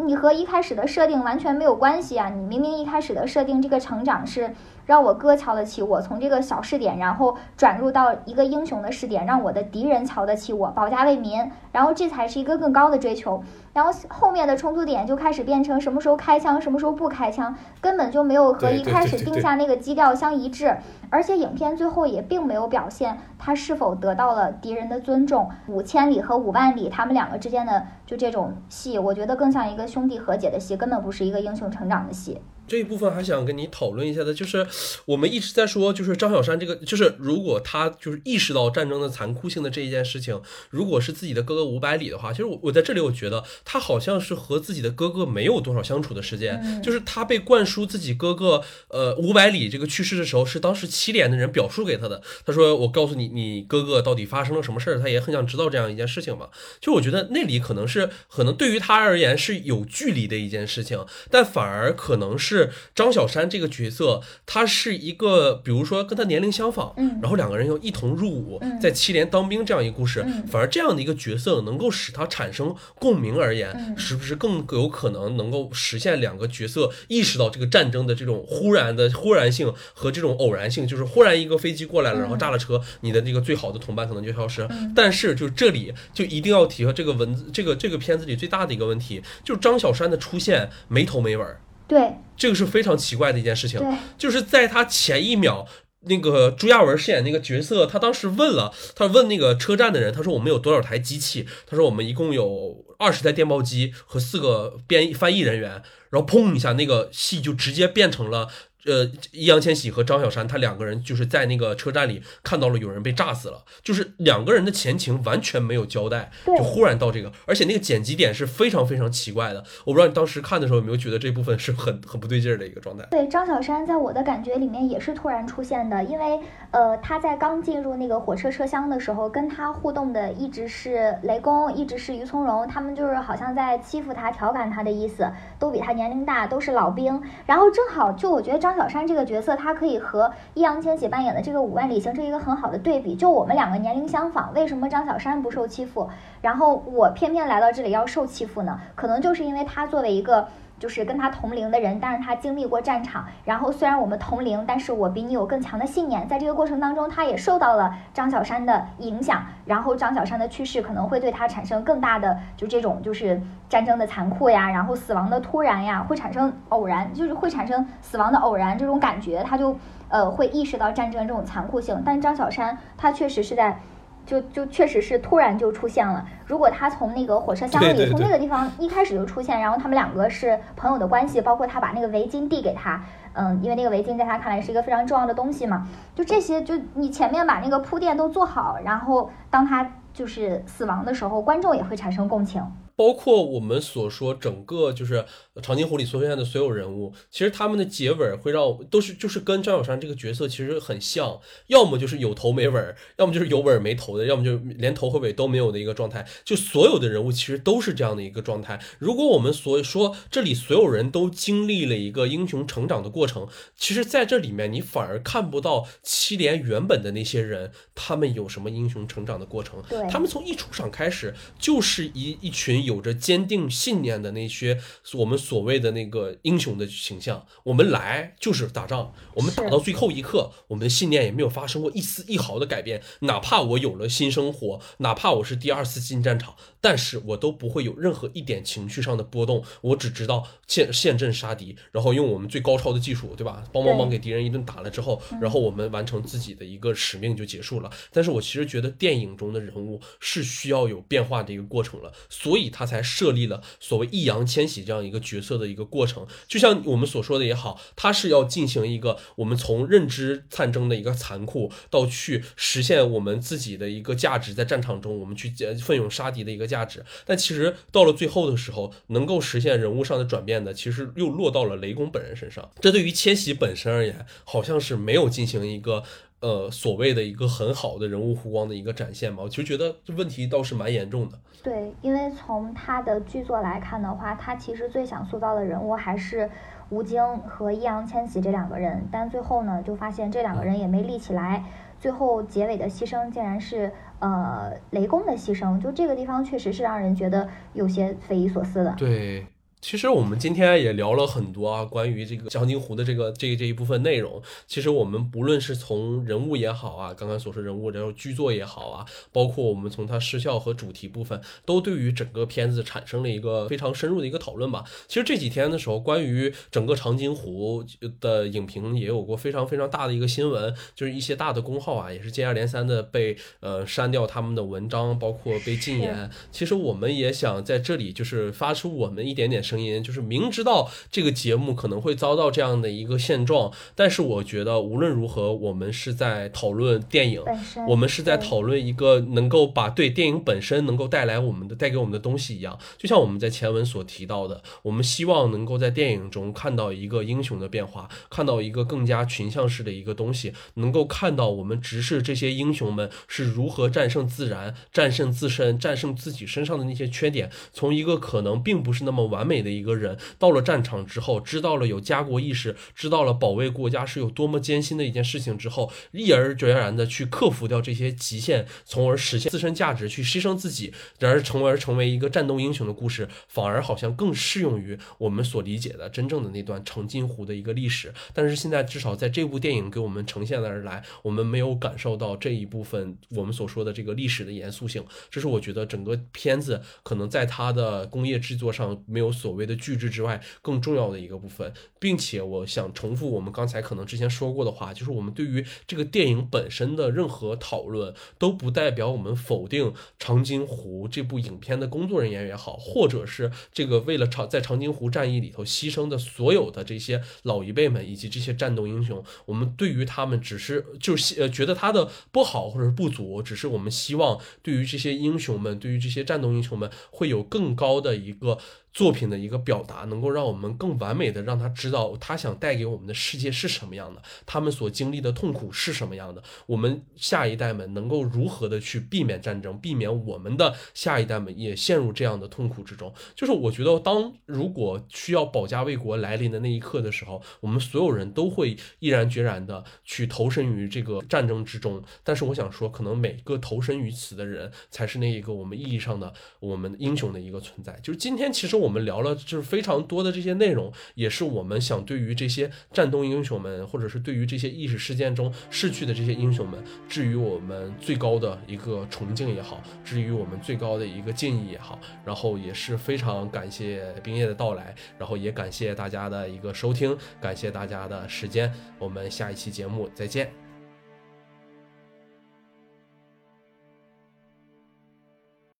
你和一开始的设定完全没有关系啊！你明明一开始的设定这个成长是。让我哥瞧得起我，从这个小试点，然后转入到一个英雄的试点，让我的敌人瞧得起我，保家卫民，然后这才是一个更高的追求。然后后面的冲突点就开始变成什么时候开枪，什么时候不开枪，根本就没有和一开始定下那个基调相一致。而且影片最后也并没有表现他是否得到了敌人的尊重。五千里和五万里他们两个之间的就这种戏，我觉得更像一个兄弟和解的戏，根本不是一个英雄成长的戏。这一部分还想跟你讨论一下的，就是我们一直在说，就是张小山这个，就是如果他就是意识到战争的残酷性的这一件事情，如果是自己的哥哥五百里的话，其实我我在这里我觉得他好像是和自己的哥哥没有多少相处的时间，就是他被灌输自己哥哥呃五百里这个去世的时候，是当时七连的人表述给他的，他说我告诉你，你哥哥到底发生了什么事儿，他也很想知道这样一件事情嘛。就我觉得那里可能是可能对于他而言是有距离的一件事情，但反而可能是。是张小山这个角色，他是一个，比如说跟他年龄相仿，嗯，然后两个人又一同入伍，在七连当兵这样一个故事，反而这样的一个角色能够使他产生共鸣而言，是不是更有可能能够实现两个角色意识到这个战争的这种忽然的忽然性和这种偶然性，就是忽然一个飞机过来了，然后炸了车，你的这个最好的同伴可能就消失。但是就这里就一定要提和这个文字，这个这个片子里最大的一个问题，就是张小山的出现没头没尾儿。对，这个是非常奇怪的一件事情。对，就是在他前一秒，那个朱亚文饰演那个角色，他当时问了，他问那个车站的人，他说我们有多少台机器？他说我们一共有二十台电报机和四个编翻译人员。然后砰一下，那个戏就直接变成了。呃，易烊千玺和张小山，他两个人就是在那个车站里看到了有人被炸死了，就是两个人的前情完全没有交代，就忽然到这个，而且那个剪辑点是非常非常奇怪的。我不知道你当时看的时候有没有觉得这部分是很很不对劲儿的一个状态。对，张小山在我的感觉里面也是突然出现的，因为呃他在刚进入那个火车车厢的时候，跟他互动的一直是雷公，一直是于从容，他们就是好像在欺负他、调侃他的意思，都比他年龄大，都是老兵。然后正好就我觉得张。小山这个角色，他可以和易烊千玺扮演的这个五万里形成一个很好的对比。就我们两个年龄相仿，为什么张小山不受欺负，然后我偏偏来到这里要受欺负呢？可能就是因为他作为一个。就是跟他同龄的人，但是他经历过战场，然后虽然我们同龄，但是我比你有更强的信念，在这个过程当中，他也受到了张小山的影响，然后张小山的去世可能会对他产生更大的，就这种就是战争的残酷呀，然后死亡的突然呀，会产生偶然，就是会产生死亡的偶然这种感觉，他就呃会意识到战争这种残酷性，但张小山他确实是在。就就确实是突然就出现了。如果他从那个火车厢里，从那个地方一开始就出现，然后他们两个是朋友的关系，包括他把那个围巾递给他，嗯，因为那个围巾在他看来是一个非常重要的东西嘛。就这些，就你前面把那个铺垫都做好，然后当他就是死亡的时候，观众也会产生共情。包括我们所说整个就是长津湖里所出现的所有人物，其实他们的结尾会让都是就是跟张小山这个角色其实很像，要么就是有头没尾，要么就是有尾没头的，要么就连头和尾都没有的一个状态。就所有的人物其实都是这样的一个状态。如果我们所说这里所有人都经历了一个英雄成长的过程，其实在这里面你反而看不到七连原本的那些人他们有什么英雄成长的过程。对，他们从一出场开始就是一一群。有着坚定信念的那些我们所谓的那个英雄的形象，我们来就是打仗，我们打到最后一刻，我们的信念也没有发生过一丝一毫的改变。哪怕我有了新生活，哪怕我是第二次进战场，但是我都不会有任何一点情绪上的波动。我只知道现现阵杀敌，然后用我们最高超的技术，对吧？帮帮忙给敌人一顿打了之后，然后我们完成自己的一个使命就结束了。但是我其实觉得电影中的人物是需要有变化的一个过程了，所以。他才设立了所谓易烊千玺这样一个角角色的一个过程，就像我们所说的也好，他是要进行一个我们从认知战争的一个残酷，到去实现我们自己的一个价值，在战场中我们去奋勇杀敌的一个价值。但其实到了最后的时候，能够实现人物上的转变的，其实又落到了雷公本人身上。这对于千玺本身而言，好像是没有进行一个。呃，所谓的一个很好的人物弧光的一个展现嘛，我其实觉得这问题倒是蛮严重的。对，因为从他的剧作来看的话，他其实最想塑造的人物还是吴京和易烊千玺这两个人，但最后呢，就发现这两个人也没立起来，最后结尾的牺牲竟然是呃雷公的牺牲，就这个地方确实是让人觉得有些匪夷所思的。对。其实我们今天也聊了很多啊，关于这个长津湖的这个这这一部分内容。其实我们不论是从人物也好啊，刚刚所说人物，然后剧作也好啊，包括我们从它失效和主题部分，都对于整个片子产生了一个非常深入的一个讨论吧。其实这几天的时候，关于整个长津湖的影评也有过非常非常大的一个新闻，就是一些大的公号啊，也是接二连三的被呃删掉他们的文章，包括被禁言。其实我们也想在这里就是发出我们一点点。声音，就是明知道这个节目可能会遭到这样的一个现状，但是我觉得无论如何，我们是在讨论电影，我们是在讨论一个能够把对电影本身能够带来我们的带给我们的东西一样，就像我们在前文所提到的，我们希望能够在电影中看到一个英雄的变化，看到一个更加群像式的一个东西，能够看到我们直视这些英雄们是如何战胜自然、战胜自身、战胜自己身上的那些缺点，从一个可能并不是那么完美的一个人，到了战场之后，知道了有家国意识，知道了保卫国家是有多么艰辛的一件事情之后，毅而决然的去克服掉这些极限，从而实现自身价值，去牺牲自己，然而从而成为一个战斗英雄的故事，反而好像更适用于我们所理解的真正的那段长津湖的一个历史。但是现在至少在这部电影给我们呈现的而来，我们没有感受到这一部分我们所说的这个历史的严肃性，这是我觉得整个片子可能在它的工业制作上没有所所谓的巨制之外更重要的一个部分，并且我想重复我们刚才可能之前说过的话，就是我们对于这个电影本身的任何讨论，都不代表我们否定长津湖这部影片的工作人员也好，或者是这个为了长在长津湖战役里头牺牲的所有的这些老一辈们以及这些战斗英雄，我们对于他们只是就是呃觉得他的不好或者是不足，只是我们希望对于这些英雄们，对于这些战斗英雄们会有更高的一个。作品的一个表达，能够让我们更完美的让他知道他想带给我们的世界是什么样的，他们所经历的痛苦是什么样的，我们下一代们能够如何的去避免战争，避免我们的下一代们也陷入这样的痛苦之中。就是我觉得，当如果需要保家卫国来临的那一刻的时候，我们所有人都会毅然决然的去投身于这个战争之中。但是我想说，可能每个投身于此的人，才是那一个我们意义上的我们英雄的一个存在。就是今天，其实。我们聊了就是非常多的这些内容，也是我们想对于这些战斗英雄们，或者是对于这些历史事件中逝去的这些英雄们，至于我们最高的一个崇敬也好，至于我们最高的一个敬意也好，然后也是非常感谢冰叶的到来，然后也感谢大家的一个收听，感谢大家的时间，我们下一期节目再见。